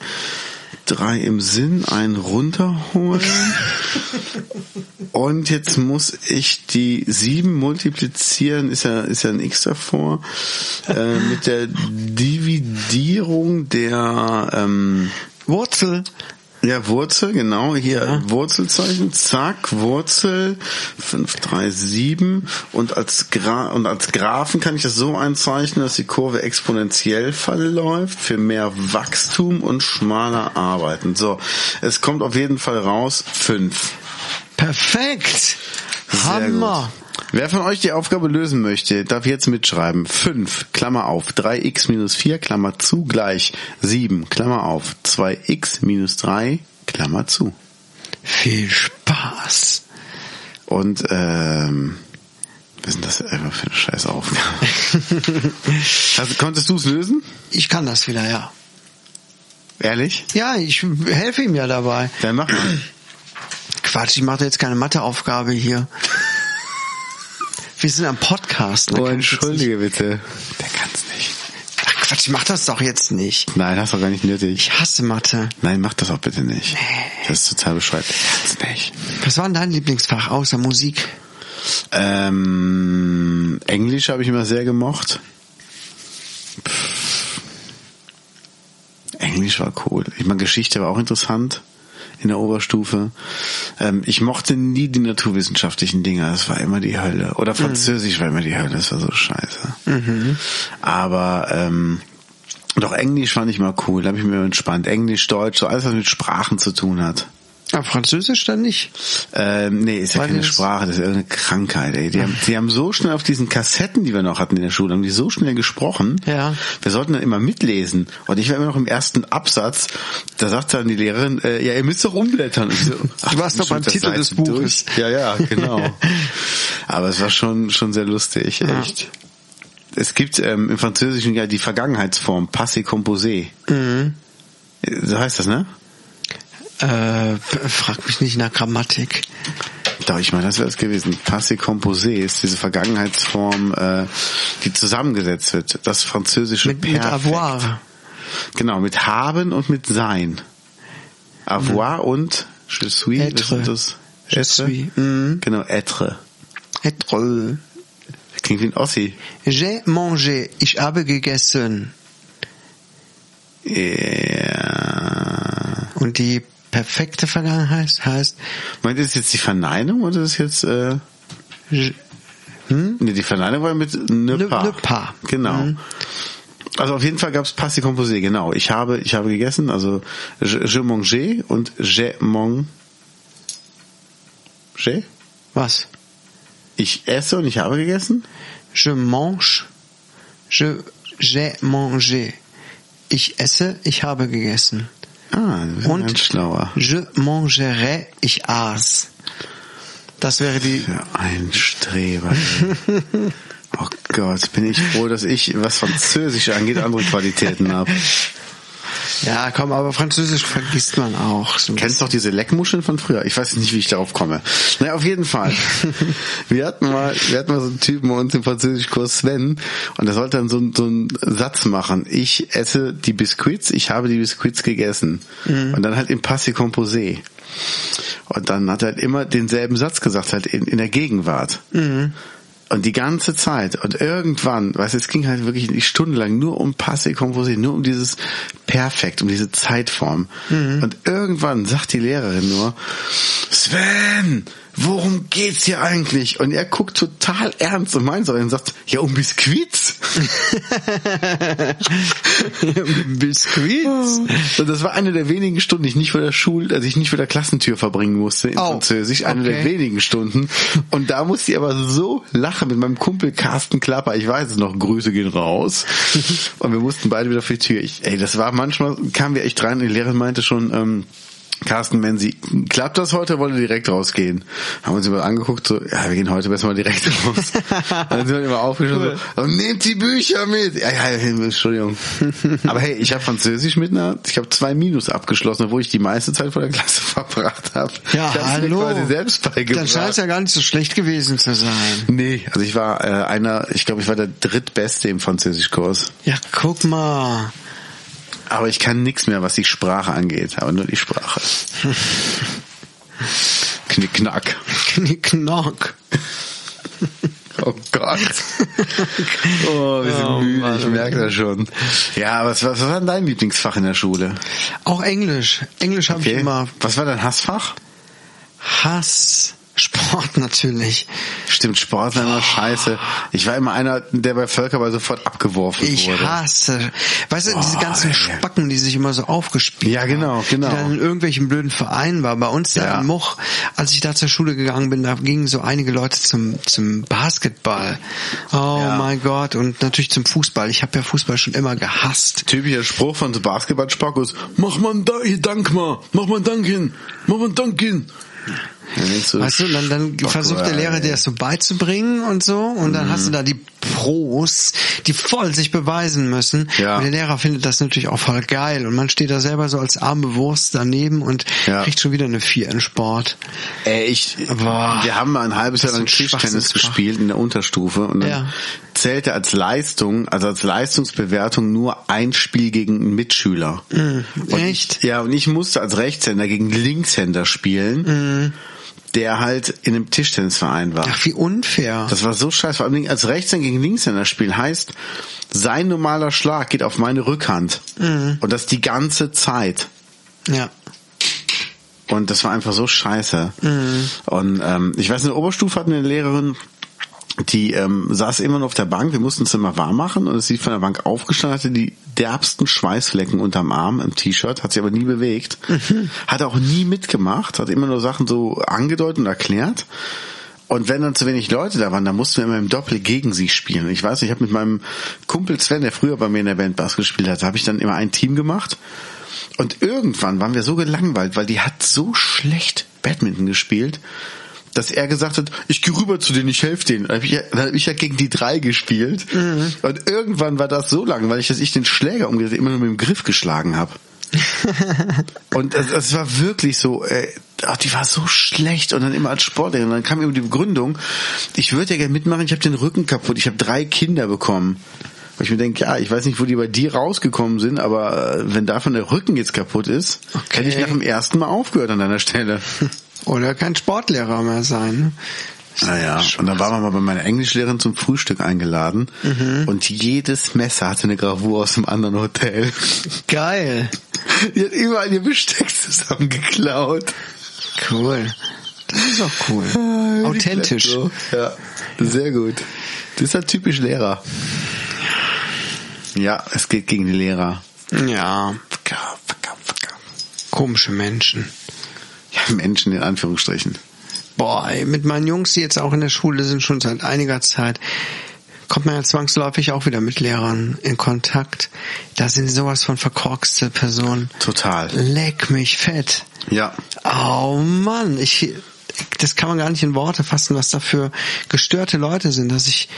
Drei im Sinn, einen runterholen. Und jetzt muss ich die 7 multiplizieren, ist ja, ist ja ein X davor, äh, mit der Dividierung der ähm,
Wurzel.
Ja, Wurzel, genau, hier Wurzelzeichen, zack, Wurzel, 5, 3, 7 und als, Gra und als Graphen kann ich das so einzeichnen, dass die Kurve exponentiell verläuft für mehr Wachstum und schmaler Arbeiten. So, es kommt auf jeden Fall raus 5.
Perfekt.
Sehr
Hammer.
gut. Wer von euch die Aufgabe lösen möchte, darf jetzt mitschreiben. 5, Klammer auf, 3x minus 4, Klammer zu, gleich 7, Klammer auf, 2x minus 3, Klammer zu.
Viel Spaß.
Und ähm, was ist denn das einfach für eine scheiß Aufgabe? also, konntest du es lösen?
Ich kann das wieder, ja.
Ehrlich?
Ja, ich helfe ihm ja dabei.
Dann mach mal.
Quatsch, ich mache jetzt keine Matheaufgabe hier. Wir sind am Podcast. ne?
Oh, entschuldige bitte. Der kann's nicht.
Ach Quatsch, ich mach das doch jetzt nicht.
Nein, hast du gar nicht nötig.
Ich hasse Mathe.
Nein, mach das auch bitte nicht. Das ist total bescheuert. Der kann's nicht.
Was war denn dein Lieblingsfach außer Musik?
Ähm, Englisch habe ich immer sehr gemocht. Pff. Englisch war cool. Ich meine, Geschichte war auch interessant in der Oberstufe. Ähm, ich mochte nie die naturwissenschaftlichen Dinge. Das war immer die Hölle. Oder Französisch war immer die Hölle. Das war so scheiße. Aber ähm, doch Englisch fand ich mal cool. Da habe ich mir entspannt. Englisch, Deutsch, so alles, was mit Sprachen zu tun hat.
Ah, Französisch dann nicht.
Ähm, nee, ist ja
Weil
keine
das-
Sprache, das ist irgendeine Krankheit, ey. Die haben, die haben so schnell auf diesen Kassetten, die wir noch hatten in der Schule, haben die so schnell gesprochen.
Ja.
Wir sollten dann immer mitlesen. Und ich war immer noch im ersten Absatz, da sagt dann die Lehrerin, äh, ja, ihr müsst doch umblättern. So, ach,
Du warst doch beim Titel des
Seite
Buches.
Durch. Ja, ja, genau. Aber es war schon, schon sehr lustig, echt. Es gibt ähm, im Französischen ja die Vergangenheitsform, passé composé.
Mhm.
So heißt das, ne?
Äh, frag mich nicht nach Grammatik.
Doch, ich meine, das wäre es gewesen. Passé composé ist diese Vergangenheitsform, äh, die zusammengesetzt wird. Das französische
Mit, mit
Perfekt.
avoir.
Genau, mit haben und mit sein. Avoir und je suis, ist das?
Je suis. Mhm.
Genau, être.
Être.
Klingt wie ein Ossi.
J'ai mangé. Ich habe gegessen.
Ja.
Und die perfekte Vergangenheit heißt
Meint ihr das jetzt die Verneinung oder ist jetzt, äh,
je- hm?
nee, die Verneinung war mit ne
Ne-
pas.
ne pas.
Genau.
Mhm.
Also auf jeden Fall gab's Passé Composé, genau. Ich habe, ich habe gegessen, also je, je mangé und j'ai mangé.
Was?
Ich esse und ich habe gegessen?
Je mange. Je, j'ai mangé. Ich esse, ich habe gegessen.
Ah,
Und
schlauer.
je mangerai, ich aß. Das wäre die,
Für ein Streber. Oh Gott, bin ich froh, dass ich, was Französisch angeht, andere Qualitäten habe.
Ja, komm, aber Französisch vergisst man auch. So
Kennst doch diese Leckmuscheln von früher? Ich weiß nicht, wie ich darauf komme. Naja, auf jeden Fall. wir hatten mal, wir hatten mal so einen Typen bei uns im Französischkurs Sven und der sollte dann so, so einen Satz machen. Ich esse die Biscuits, ich habe die Biscuits gegessen. Und dann halt im Passé Composé. Und dann hat er halt immer denselben Satz gesagt, halt in, in der Gegenwart. Und die ganze Zeit. Und irgendwann, weißt du, es ging halt wirklich stundenlang nur um Passé Composé, nur um dieses Perfekt, um diese Zeitform. Und irgendwann sagt die Lehrerin nur, Sven, worum geht's hier eigentlich? Und er guckt total ernst und meint so und sagt, ja, um Biskuits.
Biskuits.
Und das war eine der wenigen Stunden, die ich nicht vor der Schule, also ich nicht vor der Klassentür verbringen musste in
Oh,
Französisch. Eine der
okay.
wenigen Stunden. Und da musste ich aber so lachen mit meinem Kumpel Carsten Klapper. Ich weiß es noch, Grüße gehen raus. Und wir mussten beide wieder vor die Tür. Ich, ey, das war manchmal, kamen wir echt rein und die Lehrerin meinte schon, ähm, Carsten Menzi, klappt das heute, wollte direkt rausgehen? Haben uns immer angeguckt, so, ja, wir gehen heute besser mal direkt raus. dann sind wir immer aufgestanden, so, und nehmt die Bücher mit. Ja, ja, Entschuldigung. Aber hey, ich habe Französisch mit einer, ich habe zwei Minus abgeschlossen, obwohl ich die meiste Zeit vor der Klasse verbracht habe.
Ja,
ich hab's mir
hallo.
quasi selbst beigebracht.
Dann scheint es ja gar nicht so schlecht gewesen zu sein.
Nee, also ich war äh, einer, ich glaube, ich war der drittbeste im Französischkurs.
Ja, guck mal.
Aber ich kann nichts mehr, was die Sprache angeht, aber nur die Sprache. Knickknack.
Knickknock.
Oh Gott. Oh, wir sind
Oh,
müde,
Mann.
ich merke das schon. Ja, was, was war denn dein Lieblingsfach in der Schule?
Auch Englisch. Englisch habe ich immer
Was war dein Hassfach?
Hass. Sport natürlich.
Stimmt, Sport war immer scheiße. Ich war immer einer, der bei Völkerball sofort abgeworfen
Ich
wurde.
hasse. Weißt du, diese
Oh,
ganzen
ey.
Spacken, die sich immer so aufgespielt
Ja, genau,
haben,
genau.
Die dann in irgendwelchen blöden Vereinen war. Bei uns da
Ja.
in Much, als ich da zur Schule gegangen bin, da gingen so einige Leute zum, zum Basketball. Oh
Ja.
mein Gott. Und natürlich zum Fußball. Ich habe ja Fußball schon immer gehasst.
Typischer Spruch von so Basketballspackos. Mach man da, dank mal. Mach man dank hin. Mach man dank hin. Du,
Weißt du, dann, dann versucht der Lehrer dir das so beizubringen und so und dann hast du da die Pros, die voll sich beweisen müssen.
Ja.
Und der Lehrer findet das natürlich auch voll geil und man steht da selber so als arme Wurst daneben und
Ja.
kriegt schon wieder eine Vier in Sport.
Ey, ich,
Boah.
wir haben mal ein halbes Jahr lang Tischtennis gespielt in der Unterstufe und dann
Ja.
Zählte als Leistung, also als Leistungsbewertung nur ein Spiel gegen einen Mitschüler. Und
echt?
Ich, ja, und ich musste als Rechtshänder gegen Linkshänder spielen, der halt in einem Tischtennisverein war.
Ach, wie unfair.
Das war so scheiße. Vor allem als Rechtshänder gegen Linkshänder spielen heißt, sein normaler Schlag geht auf meine Rückhand. Und das die ganze Zeit.
ja.
Und das war einfach so scheiße. Und ähm, ich weiß, in der Oberstufe hatten wir eine Lehrerin, die ähm, saß immer nur auf der Bank. Wir mussten es immer warm machen und es sieht von der Bank aufgestanden, hatte die derbsten Schweißflecken unterm Arm im T-Shirt, hat sie aber nie bewegt. Hat auch nie mitgemacht, hat immer nur Sachen so angedeutet und erklärt. Und wenn dann zu wenig Leute da waren, dann mussten wir immer im Doppel gegen sie spielen. Ich weiß, ich habe mit meinem Kumpel Sven, der früher bei mir in der Band Bass gespielt hat, habe ich dann immer ein Team gemacht. Und irgendwann waren wir so gelangweilt, weil die hat so schlecht Badminton gespielt, dass er gesagt hat, ich gehe rüber zu denen, ich helfe denen. Dann habe ich, ja- hab ich ja gegen die drei gespielt. Und irgendwann war das so langweilig, dass ich den Schläger umgedreht immer nur mit dem Griff geschlagen habe. Und es, es war wirklich so, äh, ach, die war so schlecht und dann immer als Sportlehrerin. Dann kam immer die Begründung, ich würde ja gerne mitmachen, ich habe den Rücken kaputt, ich habe drei Kinder bekommen. Weil ich mir denke, ja, ich weiß nicht, wo die bei dir rausgekommen sind, aber äh, wenn davon der Rücken jetzt kaputt ist,
Okay.
hätte ich nach dem ersten Mal aufgehört an deiner Stelle.
Oder kein Sportlehrer mehr sein.
Naja, und dann waren wir mal bei meiner Englischlehrerin zum Frühstück eingeladen und jedes Messer hatte eine Gravur aus einem anderen Hotel.
Geil.
Die hat überall ihr Besteck zusammengeklaut.
Cool. Das ist auch cool. Authentisch.
So, ja, sehr gut. Das ist halt typisch Lehrer. Ja, es geht gegen die Lehrer.
Ja, komische Menschen.
Ja, Menschen in Anführungsstrichen.
Boah, ey, mit meinen Jungs, die jetzt auch in der Schule sind, schon seit einiger Zeit, kommt man ja zwangsläufig auch wieder mit Lehrern in Kontakt. Da sind sowas von verkorkste Personen.
Total.
Leck mich fett.
Ja.
Oh Mann, ich, das kann man gar nicht in Worte fassen, was da für gestörte Leute sind, dass ich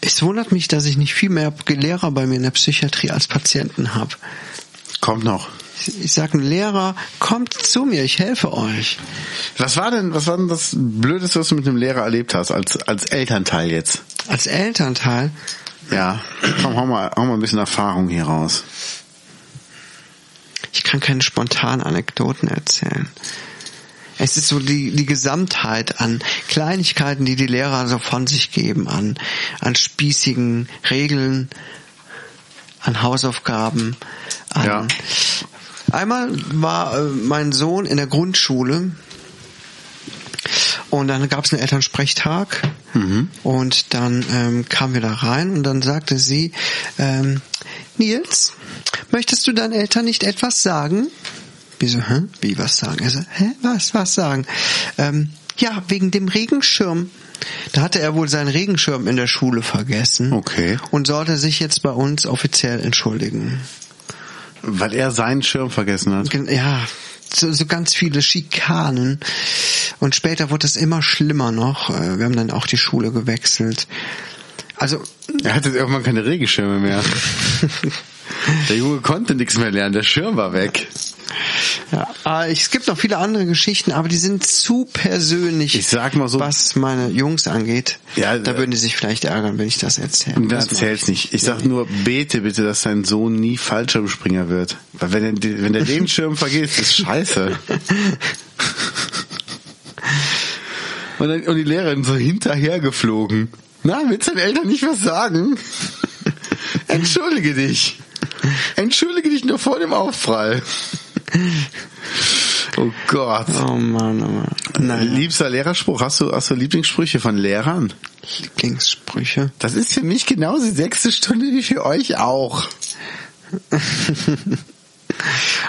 Es wundert mich, dass ich nicht viel mehr Lehrer bei mir in der Psychiatrie als Patienten habe.
Kommt noch.
Ich sage, ein Lehrer, kommt zu mir, ich helfe euch.
Was war denn, was war denn das Blödeste, was du mit einem Lehrer erlebt hast, als, als Elternteil jetzt?
Als Elternteil?
Ja. Komm, hau mal, hau mal ein bisschen Erfahrung hier raus.
Ich kann keine spontanen Anekdoten erzählen. Es ist so die, die Gesamtheit an Kleinigkeiten, die die Lehrer so von sich geben, an, an spießigen Regeln, an Hausaufgaben, an,
Ja.
Einmal war äh, mein Sohn in der Grundschule und dann gab es einen Elternsprechtag und dann ähm, kamen wir da rein und dann sagte sie, ähm, Nils, möchtest du deinen Eltern nicht etwas sagen? Wieso, hä? Wie was sagen? Er so, hä? Was, was sagen? Ähm, ja, wegen dem Regenschirm. Da hatte er wohl seinen Regenschirm in der Schule vergessen.
Okay.
Und sollte sich jetzt bei uns offiziell entschuldigen.
Weil er seinen Schirm vergessen hat.
Ja, so, so ganz viele Schikanen. Und später wurde es immer schlimmer noch. Äh, Wir haben dann auch die Schule gewechselt. Also,
Er hatte irgendwann keine Regenschirme mehr. Der Junge konnte nichts mehr lernen, der Schirm war weg.
ja, äh, es gibt noch viele andere Geschichten, aber die sind zu persönlich,
Ich sag mal so-
was meine Jungs angeht.
Ja,
da
äh,
würden die sich vielleicht ärgern, wenn ich das erzähle. Das
erzähl's
ich.
nicht. Ich sag nur, bete bitte, dass dein Sohn nie Fallschirmspringer wird. Weil wenn er, wenn er den Schirm vergisst, ist scheiße. Und, dann, und die Lehrerin so hinterher geflogen. Na, willst deinen Eltern nicht was sagen? Entschuldige dich. Entschuldige dich nur vor dem Aufprall. Oh Gott.
Oh Mann, oh Mann. Nein,
Liebster Lehrerspruch, hast du, hast du Lieblingssprüche von Lehrern?
Lieblingssprüche.
Das ist für mich genauso die sechste Stunde wie für euch auch.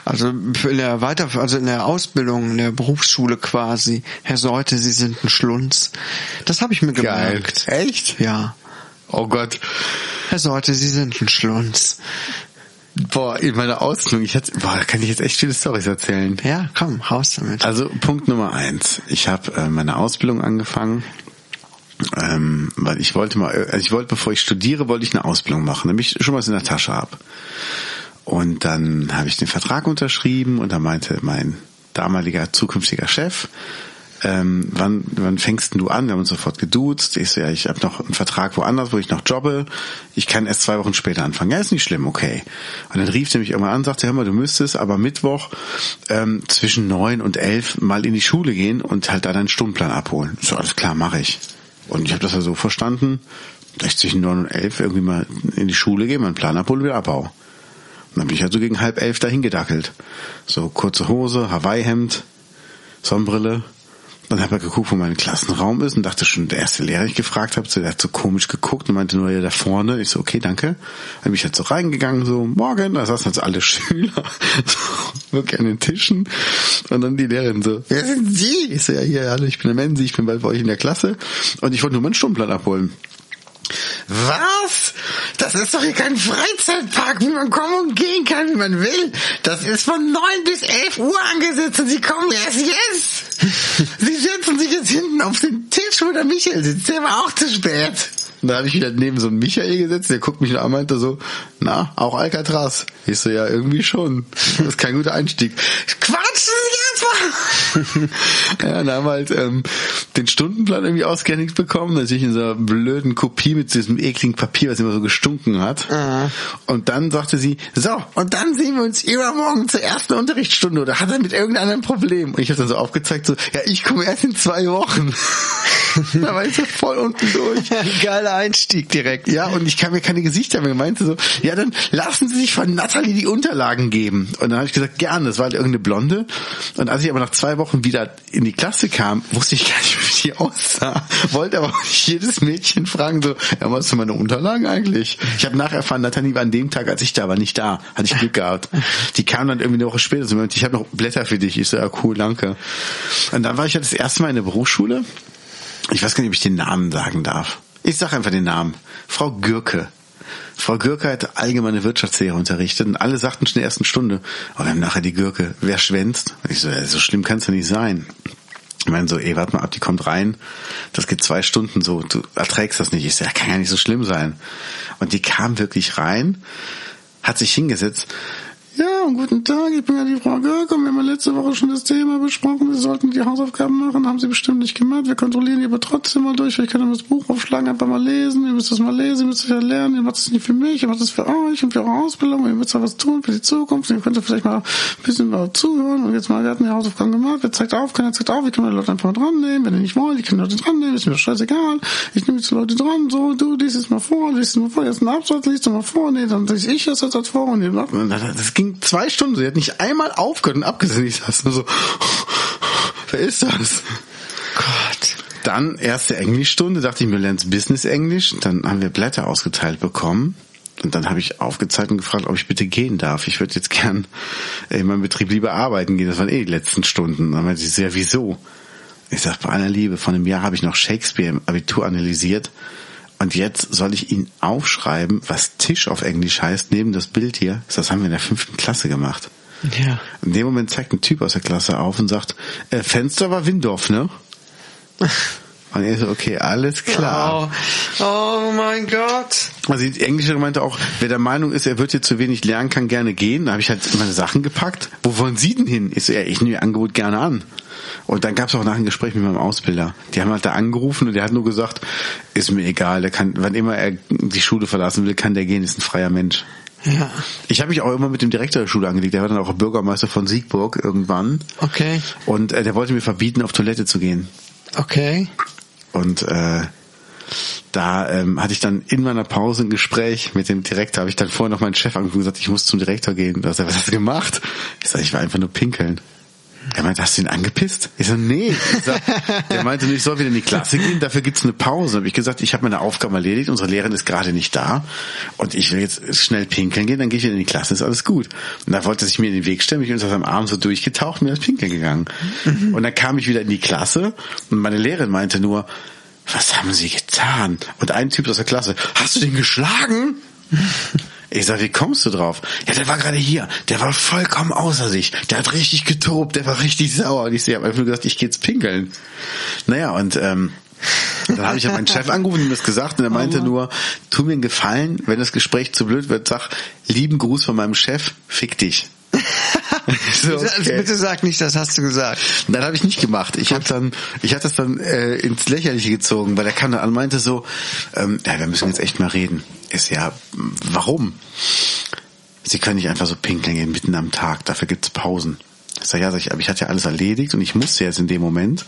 Also in der Weiter, also in der Ausbildung, in der Berufsschule quasi. Herr Seute, Sie sind ein Schlunz. Das habe ich mir gemerkt.
Echt?
Ja.
Oh Gott.
Herr Seute, Sie sind ein Schlunz.
Boah, in meiner Ausbildung, ich hatte, boah, da kann ich jetzt echt viele Storys erzählen.
Ja, komm, raus damit.
Also Punkt Nummer eins. Ich habe äh, meine Ausbildung angefangen, ähm, weil ich wollte mal, also ich wollte, bevor ich studiere, wollte ich eine Ausbildung machen, damit ich schon was in der Tasche habe. Und dann habe ich den Vertrag unterschrieben und da meinte mein damaliger zukünftiger Chef, ähm, wann, wann fängst denn du an? Wir haben uns sofort geduzt. Ich so, ja, ich habe noch einen Vertrag woanders, wo ich noch jobbe. Ich kann erst zwei Wochen später anfangen. Ja, ist nicht schlimm, okay. Und dann rief er mich irgendwann an sagte, hör mal, du müsstest aber Mittwoch ähm, zwischen neun und elf mal in die Schule gehen und halt da deinen Stundenplan abholen. So, alles klar, mache ich. Und ich habe das ja so verstanden, dass ich zwischen neun und elf irgendwie mal in die Schule gehe, meinen Plan abhole, wieder abbaue. Und dann bin ich halt so gegen halb elf dahin gedackelt. So kurze Hose, Hawaii-Hemd, Sonnenbrille. Dann habe ich geguckt, wo mein Klassenraum ist und dachte schon, der erste Lehrer, den ich gefragt habe, der hat so komisch geguckt und meinte nur, ja, da vorne. Ich so, okay, danke. Dann bin ich halt so reingegangen, so, morgen, da saßen halt alle Schüler, so, wirklich an den Tischen. Und dann die Lehrerin so, wer sind Sie? Ich so, ja, hier, hallo, ich bin der Menzi, ich bin bald bei euch in der Klasse. Und ich wollte nur meinen Stundenplan abholen. Was? Das ist doch hier kein Freizeitpark, wie man kommen und gehen kann, wie man will. Das ist von 9 bis 11 Uhr angesetzt und Sie kommen erst jetzt. Sie setzen sich jetzt hinten auf den Tisch, wo der Michael sitzt. Der war auch zu spät. Und da habe ich wieder neben so einen Michael gesetzt, der guckt mich nur an und meinte so, na, auch Alcatraz. Ich so, ja, irgendwie schon. Das ist kein guter Einstieg. Quatschen Sie jetzt! ja, dann haben wir halt ähm, den Stundenplan irgendwie ausgehändigt bekommen, natürlich in so einer blöden Kopie mit diesem ekligen Papier, was immer so gestunken hat. Und dann sagte sie, so, und dann sehen wir uns übermorgen zur ersten Unterrichtsstunde oder hat er mit irgendeinem Problem? Und ich habe dann so aufgezeigt, so, ja, ich komme erst in zwei Wochen. da war ich so voll unten durch.
Geiler Einstieg direkt.
Ja, und ich kann mir keine Gesichter mehr. Meinte so, ja, dann lassen Sie sich von Natalie die Unterlagen geben. Und dann habe ich gesagt, gerne. Das war halt irgendeine Blonde. Und als ich aber nach zwei Wochen wieder in die Klasse kam, wusste ich gar nicht, wie die aussah. Wollte aber jedes Mädchen fragen, so, ja, was sind meine Unterlagen eigentlich? Ich habe nachher erfahren, Natalie war an dem Tag, als ich da war, nicht da. Hatte ich Glück gehabt. Die kam dann irgendwie eine Woche später. So, ich habe noch Blätter für dich. Ich so, ja, cool, danke. Und dann war ich halt das erste Mal in der Berufsschule. Ich weiß gar nicht, ob ich den Namen sagen darf. Ich sage einfach den Namen. Frau Gürke. Frau Gürke hat allgemeine Wirtschaftslehre unterrichtet und alle sagten schon in der ersten Stunde, oh, wir haben nachher die Gürke, wer schwänzt? Und ich so, ja, so schlimm kann es ja nicht sein. Ich meine so, ey, warte mal ab, die kommt rein, das geht zwei Stunden so, du erträgst das nicht. Ich sag, kann ja nicht so schlimm sein. Und die kam wirklich rein, hat sich hingesetzt, ja, guten Tag, ich bin ja die Frau Görkom. Wir haben letzte Woche schon das Thema besprochen. Sie sollten die Hausaufgaben machen, haben Sie bestimmt nicht gemacht. Wir kontrollieren die aber trotzdem mal durch. Ich kann dann das Buch aufschlagen, einfach mal lesen. Ihr müsst das mal lesen, ihr müsst es ja lernen. Ihr macht es nicht für mich, ihr macht es für euch und für eure Ausbildung. Ihr müsst ja was tun für die Zukunft. Ihr könnt vielleicht mal ein bisschen mal zuhören. Und jetzt mal, wir hatten die Hausaufgaben gemacht. Wer zeigt auf, keiner zeigt auf. Ich kann die Leute einfach dran nehmen. Wenn ihr nicht wollt, ich kann die Leute dran nehmen. Ist mir scheißegal. Ich nehme jetzt die Leute dran. So, du, liest es mal vor, liest es mal vor. Jetzt ein Absatz, liest du mal vor. Nee, dann lese ich das jetzt vor. Und das ging zwei Stunden. Sie hat nicht einmal aufgehört und abgesehen. Ich saß nur so, wer ist das? Gott. Dann erste Englischstunde, dachte ich mir, lernst Business Englisch. Dann haben wir Blätter ausgeteilt bekommen. Und dann habe ich aufgezeigt und gefragt, ob ich bitte gehen darf. Ich würde jetzt gern in meinem Betrieb lieber arbeiten gehen. Das waren eh die letzten Stunden. Dann meinte sie, ja, wieso? Ich sag, bei aller Liebe, vor einem Jahr habe ich noch Shakespeare im Abitur analysiert. Und jetzt soll ich Ihnen aufschreiben, was Tisch auf Englisch heißt, neben das Bild hier. Das haben wir in der fünften Klasse gemacht.
Ja.
In dem Moment zeigt ein Typ aus der Klasse auf und sagt, äh, Fenster war Windorf, ne? Und er so, okay, alles klar.
Oh, oh mein Gott.
Also die Englische meinte auch, wer der Meinung ist, er wird hier zu wenig lernen, kann gerne gehen. Da habe ich halt meine Sachen gepackt. Wo wollen Sie denn hin? Ich so, ja, ich nehme Ihr Angebot gerne an. Und dann gab es auch nach ein Gespräch mit meinem Ausbilder. Die haben halt da angerufen und der hat nur gesagt, ist mir egal, der kann, wann immer er die Schule verlassen will, kann der gehen, ist ein freier Mensch.
Ja.
Ich habe mich auch immer mit dem Direktor der Schule angelegt. Der war dann auch Bürgermeister von Siegburg irgendwann.
Okay.
Und äh, der wollte mir verbieten, auf Toilette zu gehen.
Okay.
Und äh, da ähm, hatte ich dann in meiner Pause ein Gespräch mit dem Direktor. Habe ich dann vorher noch meinen Chef angerufen und gesagt, ich muss zum Direktor gehen. Da hat er, was hast du gemacht? Ich sag, ich war einfach nur pinkeln. Er meinte, hast du ihn angepisst? Ich so, nee. Ich sag, der meinte, ich soll wieder in die Klasse gehen, dafür gibt's eine Pause. Habe ich gesagt, ich habe meine Aufgaben erledigt, unsere Lehrerin ist gerade nicht da und ich will jetzt schnell pinkeln gehen, dann gehe ich wieder in die Klasse, ist alles gut. Und da wollte er sich mir in den Weg stellen, ich bin seinem Arm so durchgetaucht mir das Pinkeln gegangen. Mhm. Und dann kam ich wieder in die Klasse und meine Lehrerin meinte nur, was haben Sie getan? Und ein Typ aus der Klasse, hast du den geschlagen? Ich sag, wie kommst du drauf? Ja, der war gerade hier. Der war vollkommen außer sich. Der hat richtig getobt. Der war richtig sauer. Und ich habe einfach nur gesagt, ich gehe jetzt pinkeln. Naja, und ähm, dann habe ich ja meinen Chef angerufen und ihm das gesagt und er meinte nur, tu mir einen Gefallen, wenn das Gespräch zu blöd wird, sag, lieben Gruß von meinem Chef, fick dich.
so, okay. Bitte sag nicht, das hast du gesagt.
Nein, habe ich nicht gemacht. Ich habe dann, ich hatte das dann äh, ins Lächerliche gezogen, weil er kam dann an und meinte so, ähm, ja, wir müssen jetzt echt mal reden. Ist ja, warum? Sie können nicht einfach so pinkeln gehen mitten am Tag. Dafür gibt's Pausen. Ich sag, ja, sag ich, aber ich hatte ja alles erledigt und ich musste jetzt in dem Moment.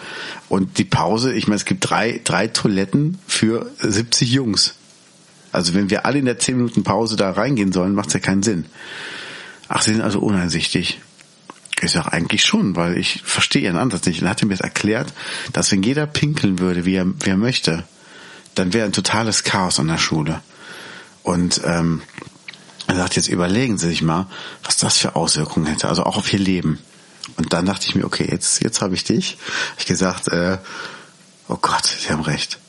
Und die Pause, ich meine, es gibt drei, drei Toiletten für 70 Jungs. Also wenn wir alle in der 10 Minuten Pause da reingehen sollen, macht's ja keinen Sinn. Ach, Sie sind also uneinsichtig. Ich sag eigentlich schon, weil ich verstehe Ihren Ansatz nicht. Und hat mir das erklärt, dass wenn jeder pinkeln würde, wie er, wie er möchte, dann wäre ein totales Chaos an der Schule. Und ähm, er sagt, jetzt überlegen Sie sich mal, was das für Auswirkungen hätte, also auch auf Ihr Leben. Und dann dachte ich mir, okay, jetzt, jetzt habe ich dich. Ich gesagt, äh, oh Gott, Sie haben recht.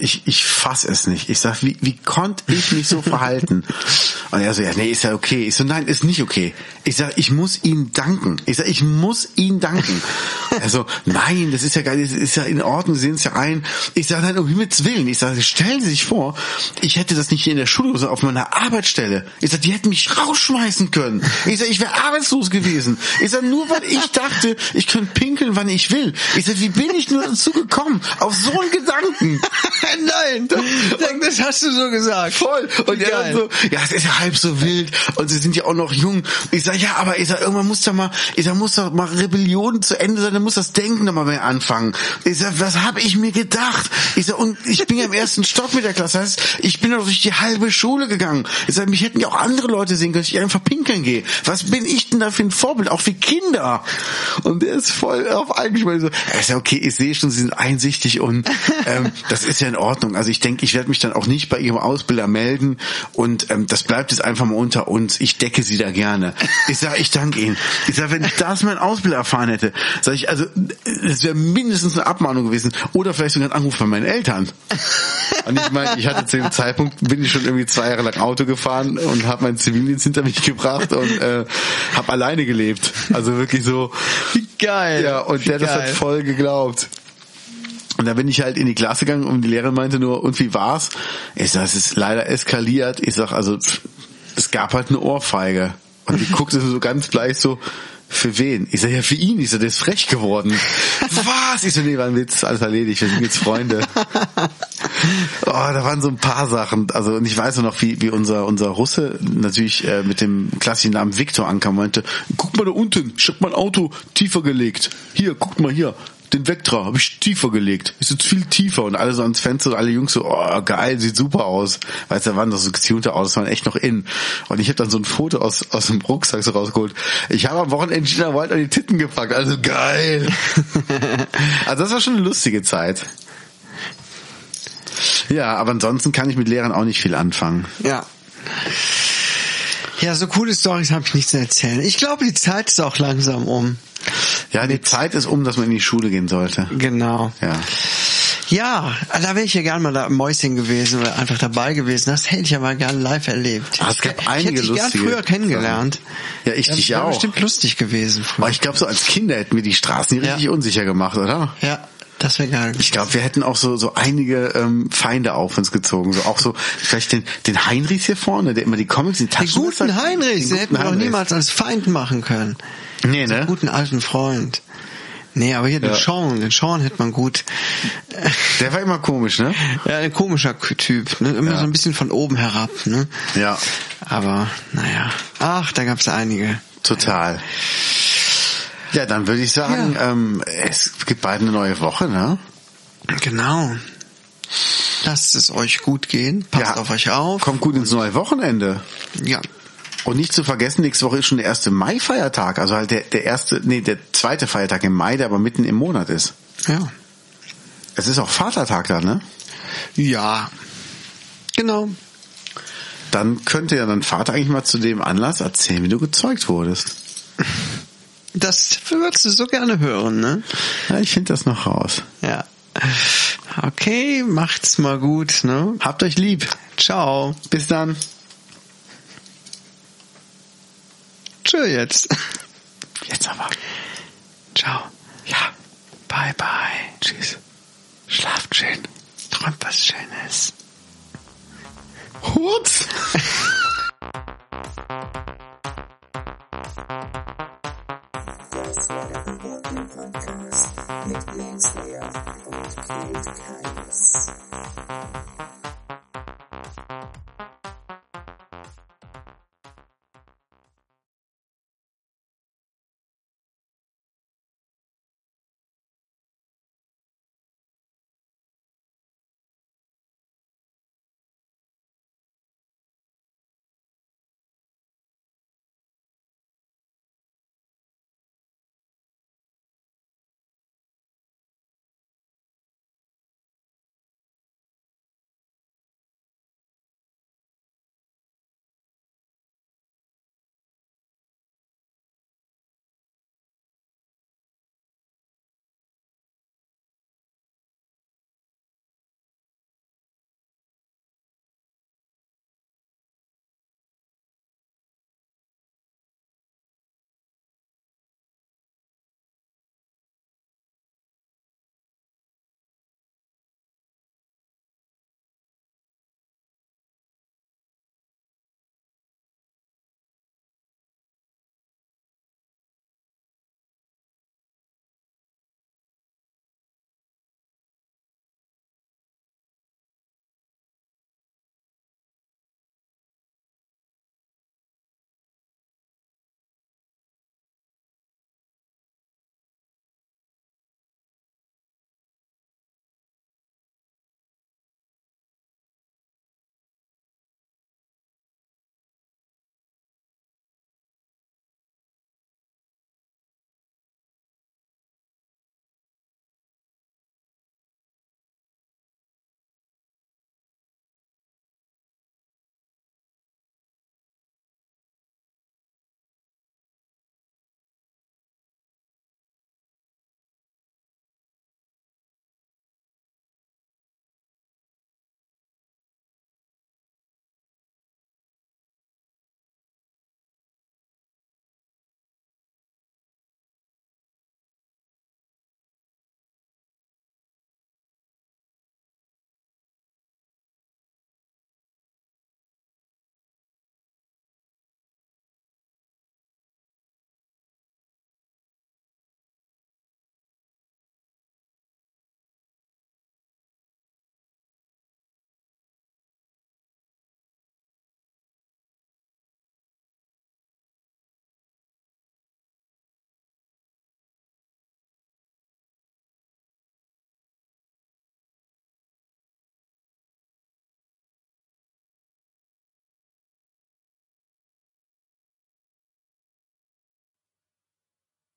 Ich, ich fass es nicht. Ich sag, wie, wie konnte ich mich so verhalten? Und er so, ja, nee, ist ja okay. Ich so, nein, ist nicht okay. Ich sag, ich muss ihm danken. Ich sag, ich muss ihm danken. Er so, nein, das ist ja geil, das ist ja in Ordnung, Sie sehen es ja ein. Ich sag, nein, um Himmels Willen. Ich sag, stellen Sie sich vor, ich hätte das nicht hier in der Schule, sondern auf meiner Arbeitsstelle. Ich sag, die hätten mich rausschmeißen können. Ich sag, ich wäre arbeitslos gewesen. Ich sag, nur weil ich dachte, ich könnte pinkeln, wann ich will. Ich sag, wie bin ich nur dazu gekommen? Auf so einen Gedanken.
Nein, das hast du so gesagt.
Voll. Und er dann so, ja, es ist ja halb so wild und sie sind ja auch noch jung. Ich sag, ja, aber ich sag, irgendwann muss da mal, ich sag, muss da mal Rebellion zu Ende sein, dann muss das Denken nochmal mehr anfangen. Ich sag, was habe ich mir gedacht? Ich sag, und ich bin ja im ersten Stock mit der Klasse. Das heißt, ich bin doch durch die halbe Schule gegangen. Ich sag, mich hätten ja auch andere Leute sehen können, dass ich einfach pinkeln gehe. Was bin ich denn da für ein Vorbild? Auch für Kinder. Und der ist voll auf eingeschmeißt. So, er ist ja okay, ich sehe schon, sie sind einsichtig und ähm, das ist ja in Ordnung. Also ich denke, ich werde mich dann auch nicht bei ihrem Ausbilder melden und ähm, das bleibt jetzt einfach mal unter uns. Ich decke sie da gerne. Ich sage, ich danke Ihnen. Ich sage, wenn das mein Ausbilder erfahren hätte, sage ich, also es wäre mindestens eine Abmahnung gewesen oder vielleicht sogar ein Anruf von meinen Eltern. Und ich meine, ich hatte zu dem Zeitpunkt, bin ich schon irgendwie zwei Jahre lang Auto gefahren und habe meinen Zivildienst hinter mich gebracht und äh, habe alleine gelebt. Also wirklich so, wie
geil.
Ja, und der hat das
geil.
hat voll geglaubt. Und da bin ich halt in die Klasse gegangen und die Lehrerin meinte nur, und wie war's? Ich sag, es ist leider eskaliert. Ich sag, also, es gab halt eine Ohrfeige. Und die guckte so ganz bleich so, für wen? Ich sag, ja, für ihn. Ich sag, der ist frech geworden. Was? Ich so, nee, war ein Witz, alles erledigt, wir sind jetzt Freunde. Oh, da waren so ein paar Sachen. Also, und ich weiß noch, wie, wie unser, unser Russe natürlich äh, mit dem klassischen Namen Viktor ankam und meinte, guck mal da unten, ich hab mein Auto tiefer gelegt. Hier, guck mal hier. Den Vectra habe ich tiefer gelegt. Ist jetzt viel tiefer und alle so ans Fenster und alle Jungs so, oh geil, sieht super aus. Weißt du, da waren doch so getunte Autos, waren echt noch in. Und ich habe dann so ein Foto aus, aus dem Rucksack so rausgeholt. Ich habe am Wochenende China Wild an die Titten gepackt, also geil. also das war schon eine lustige Zeit. Ja, aber ansonsten kann ich mit Lehrern auch nicht viel anfangen.
Ja. Ja, so coole Stories habe ich nicht zu erzählen. Ich glaube, die Zeit ist auch langsam um.
Ja, die Zeit ist um, dass man in die Schule gehen sollte.
Genau.
Ja.
Ja, da wäre ich ja gern mal da im Mäuschen gewesen oder einfach dabei gewesen. Das hätte ich ja mal gerne live erlebt.
Ah, es gab
ich
einige
hätte dich gern
lustige
früher kennengelernt.
Ja, ich
Das
dich
wäre
auch.
bestimmt lustig gewesen.
Aber
Früher.
ich glaube, so als Kinder hätten wir die Straßen richtig
Ja.
unsicher gemacht, oder?
Ja, das wäre geil.
Ich glaube, wir hätten auch so so einige ähm, Feinde auf uns gezogen. So auch so vielleicht den den Heinrichs hier vorne, der immer die Comics in die
Den
Taschen
guten
hat.
Heinrich,
Den
den hätten wir
guten
doch
Heinrichs.
niemals als Feind machen können.
Nee, ne?
Den guten alten Freund. Nee, aber hier den
Ja.
Sean, den Sean hätte man gut.
Der war immer komisch, ne?
Ja, ein komischer Typ, ne? Immer
Ja.
so ein bisschen von oben herab, ne?
Ja,
Aber, naja. Ach, da gab's einige.
total. Ja, dann würde ich sagen, ähm, es gibt bald eine neue Woche, ne?
Genau. Lasst es euch gut gehen. Passt
Ja.
auf euch auf.
Kommt gut ins neue Wochenende.
Ja.
Und nicht zu vergessen, nächste Woche ist schon der erste Mai-Feiertag. Also halt der, der erste, nee, der zweite Feiertag im Mai, der aber mitten im Monat ist.
Ja.
Es ist auch Vatertag da, ne?
Ja. Genau.
Dann könnte ja dein Vater eigentlich mal zu dem Anlass erzählen, wie du gezeugt wurdest.
Das würdest du so gerne hören, ne?
Ja, ich finde das noch raus.
Ja. Okay, macht's mal gut, ne?
Habt euch lieb.
Ciao.
Bis dann.
Tschö jetzt.
Jetzt aber.
Ciao.
Ja.
Bye bye.
Tschüss. Schlaft schön.
Träumt was Schönes.
Hurz.
Das war der Reporting Podcast mit Lenswehr und Kate Keines.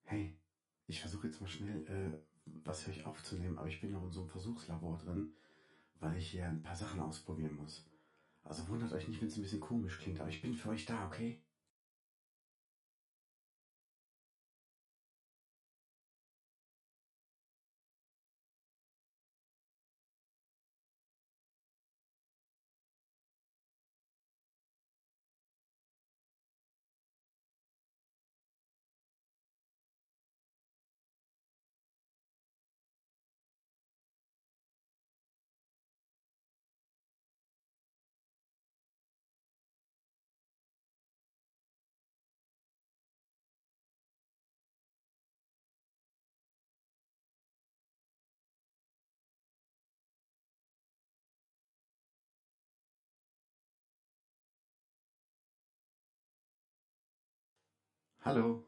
Hey, ich versuche jetzt mal schnell äh, was für euch aufzunehmen, aber ich bin noch in so einem Versuchslabor drin, weil ich hier ein paar Sachen ausprobieren muss. Also wundert euch nicht, wenn es ein bisschen komisch klingt, aber ich bin für euch da, okay? Hallo,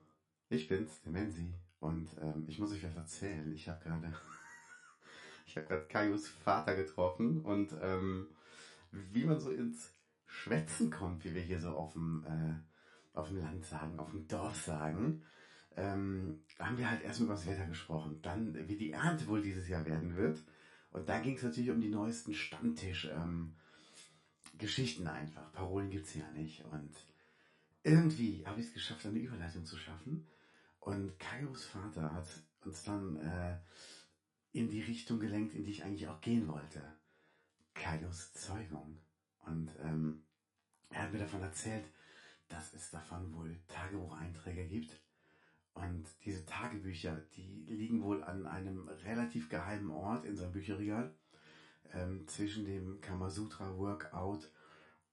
ich bin's, der Menzi. Und ähm, ich muss euch was erzählen. Ich habe gerade, ich Kaius Vater getroffen und ähm, wie man so ins Schwätzen kommt, wie wir hier so auf dem äh, auf dem Land sagen, auf dem Dorf sagen, ähm, haben wir halt erstmal über das Wetter gesprochen. Dann, wie die Ernte wohl dieses Jahr werden wird. Und dann ging es natürlich um die neuesten Stammtisch ähm, Geschichten einfach. Parolen gibt's ja nicht und irgendwie habe ich es geschafft, eine Überleitung zu schaffen. Und Kaios Vater hat uns dann äh, in die Richtung gelenkt, in die ich eigentlich auch gehen wollte. Kaios Zeugung. Und ähm, er hat mir davon erzählt, dass es davon wohl Tagebucheinträge gibt. Und diese Tagebücher, die liegen wohl an einem relativ geheimen Ort in seinem Bücherregal, ähm, zwischen dem Kamasutra Workout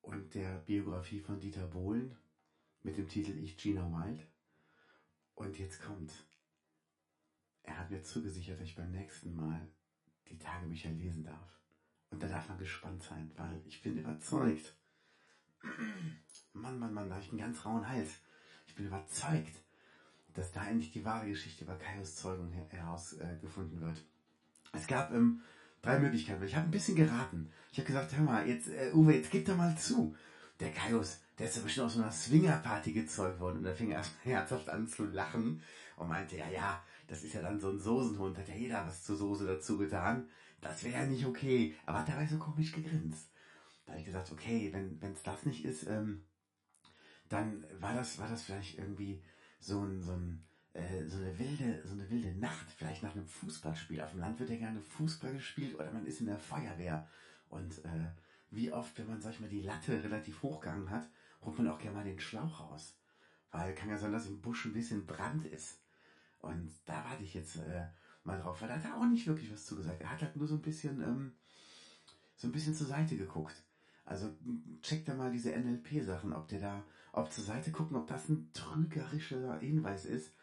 und der Biografie von Dieter Bohlen, mit dem Titel Ich Gina Wild. Und jetzt kommt. Er hat mir zugesichert, dass ich beim nächsten Mal die Tagebücher lesen darf. Und da darf man gespannt sein, weil ich bin überzeugt. Mann, Mann, Mann, da habe ich einen ganz rauen Hals. Ich bin überzeugt, dass da endlich die wahre Geschichte über Kaios Zeugung herausgefunden äh, wird. Es gab ähm, drei Möglichkeiten. Ich habe ein bisschen geraten. Ich habe gesagt, hör mal, jetzt, äh, Uwe, jetzt gib doch mal zu. Der Kaios, der ist ja bestimmt aus so einer Swingerparty gezeugt worden und da fing er herzhaft an zu lachen und meinte, ja, ja, das ist ja dann so ein Soßenhund, hat ja jeder was zur Soße dazu getan. Das wäre ja nicht okay. Aber hat dabei so komisch gegrinst. Da habe ich gesagt, okay, wenn es das nicht ist, ähm, dann war das, war das vielleicht irgendwie so ein, so ein, äh, so eine wilde, so eine wilde Nacht, vielleicht nach einem Fußballspiel. Auf dem Land wird ja gerne Fußball gespielt oder man ist in der Feuerwehr und äh, wie oft, wenn man, sag ich mal, die Latte relativ hochgegangen hat, holt man auch gerne mal den Schlauch raus. Weil kann ja sein, dass im Busch ein bisschen Brand ist. Und da warte ich jetzt äh, mal drauf, weil da hat er auch nicht wirklich was zugesagt. Er hat halt nur so ein bisschen, ähm, so ein bisschen zur Seite geguckt. Also checkt da mal diese NLP-Sachen, ob der da, ob zur Seite gucken, ob das ein trügerischer Hinweis ist,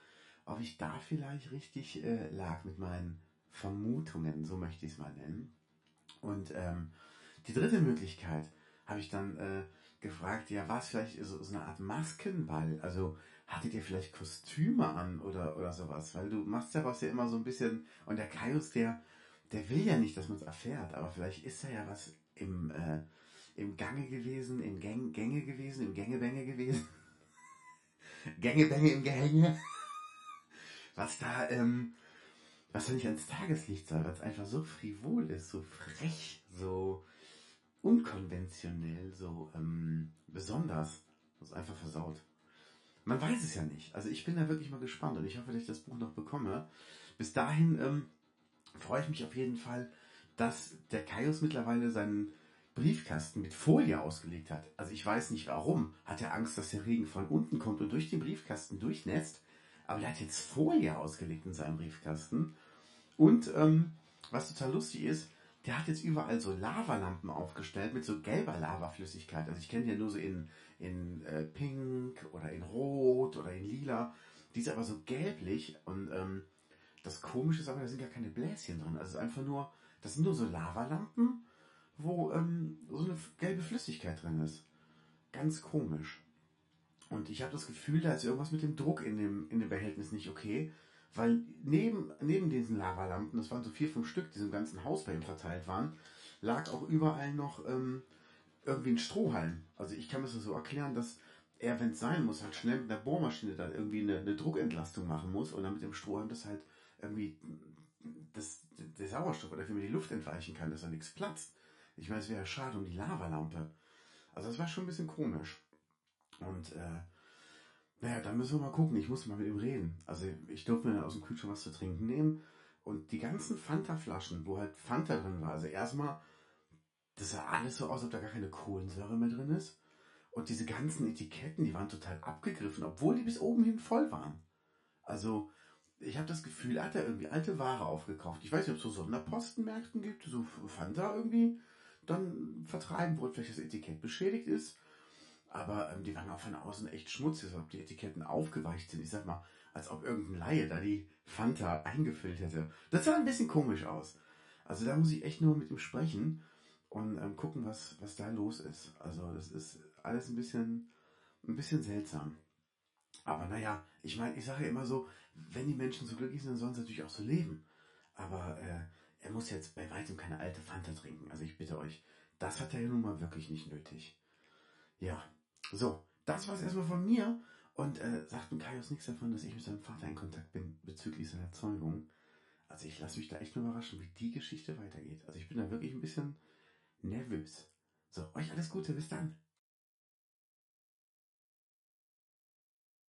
ob ich da vielleicht richtig äh, lag mit meinen Vermutungen, so möchte ich es mal nennen. Und ähm, die dritte Möglichkeit habe ich dann äh, gefragt, ja, war es vielleicht so, so eine Art Maskenball? Also hattet ihr vielleicht Kostüme an oder, oder sowas? Weil du machst daraus ja immer so ein bisschen, und der Kaius, der, der will ja nicht, dass man es erfährt, aber vielleicht ist da ja was im, äh, im Gange gewesen, im Gang, Gänge gewesen, im Gängebänge gewesen. Gängebänge im Gehänge. was da, ähm, was da nicht ans Tageslicht soll, weil es einfach so frivol ist, so frech, so, unkonventionell, so ähm, besonders. Das ist einfach versaut. Man weiß es ja nicht. Also ich bin da wirklich mal gespannt und ich hoffe, dass ich das Buch noch bekomme. Bis dahin ähm, freue ich mich auf jeden Fall, dass der Kaius mittlerweile seinen Briefkasten mit Folie ausgelegt hat. Also ich weiß nicht warum. Hat er Angst, dass der Regen von unten kommt und durch den Briefkasten durchnässt. Aber er hat jetzt Folie ausgelegt in seinem Briefkasten. Und ähm, was total lustig ist, der hat jetzt überall so Lavalampen aufgestellt mit so gelber Lavaflüssigkeit. Also ich kenne die ja nur so in, in äh, Pink oder in Rot oder in Lila. Die ist aber so gelblich und ähm, das Komische ist aber, da sind gar keine Bläschen drin. Also es ist einfach nur, das sind nur so Lavalampen, wo ähm, so eine gelbe Flüssigkeit drin ist. Ganz komisch. Und ich habe das Gefühl, da ist irgendwas mit dem Druck in dem, in dem Behältnis nicht okay. Weil neben, neben diesen Lavalampen, das waren so vier, fünf Stück, die so im ganzen Haus bei ihm verteilt waren, lag auch überall noch ähm, irgendwie ein Strohhalm. Also ich kann mir das so erklären, dass er, wenn es sein muss, halt schnell mit der Bohrmaschine dann irgendwie eine, eine Druckentlastung machen muss und dann mit dem Strohhalm das halt irgendwie das, der Sauerstoff oder wie man die Luft entweichen kann, dass da nichts platzt. Ich meine, es wäre schade um die Lavalampe. Also das war schon ein bisschen komisch. Und äh, naja, da müssen wir mal gucken. Ich muss mal mit ihm reden. Also ich durfte mir aus dem Kühlschrank was zu trinken nehmen. Und die ganzen Fanta-Flaschen, wo halt Fanta drin war, also erstmal, das sah alles so aus, als ob da gar keine Kohlensäure mehr drin ist. Und diese ganzen Etiketten, die waren total abgegriffen, obwohl die bis oben hin voll waren. Also, ich habe das Gefühl, er hat da irgendwie alte Ware aufgekauft. Ich weiß nicht, ob es so Sonderpostenmärkten gibt, so Fanta irgendwie dann vertreiben, wo vielleicht das Etikett beschädigt ist. Aber ähm, die waren auch von außen echt schmutzig, als ob die Etiketten aufgeweicht sind. Ich sag mal, als ob irgendein Laie da die Fanta eingefüllt hätte. Das sah ein bisschen komisch aus. Also da muss ich echt nur mit ihm sprechen und ähm, gucken, was, was da los ist. Also das ist alles ein bisschen, ein bisschen seltsam. Aber naja, ich meine, ich sage ja immer so, wenn die Menschen so glücklich sind, dann sollen sie natürlich auch so leben. Aber äh, er muss jetzt bei weitem keine alte Fanta trinken. Also ich bitte euch, das hat er ja nun mal wirklich nicht nötig. Ja, so, das war's erstmal von mir. Und äh, sagt dem Kaius nichts davon, dass ich mit seinem Vater in Kontakt bin bezüglich seiner Zeugung. Also ich lasse mich da echt nur überraschen, wie die Geschichte weitergeht. Also ich bin da wirklich ein bisschen nervös. So, euch alles Gute, bis dann.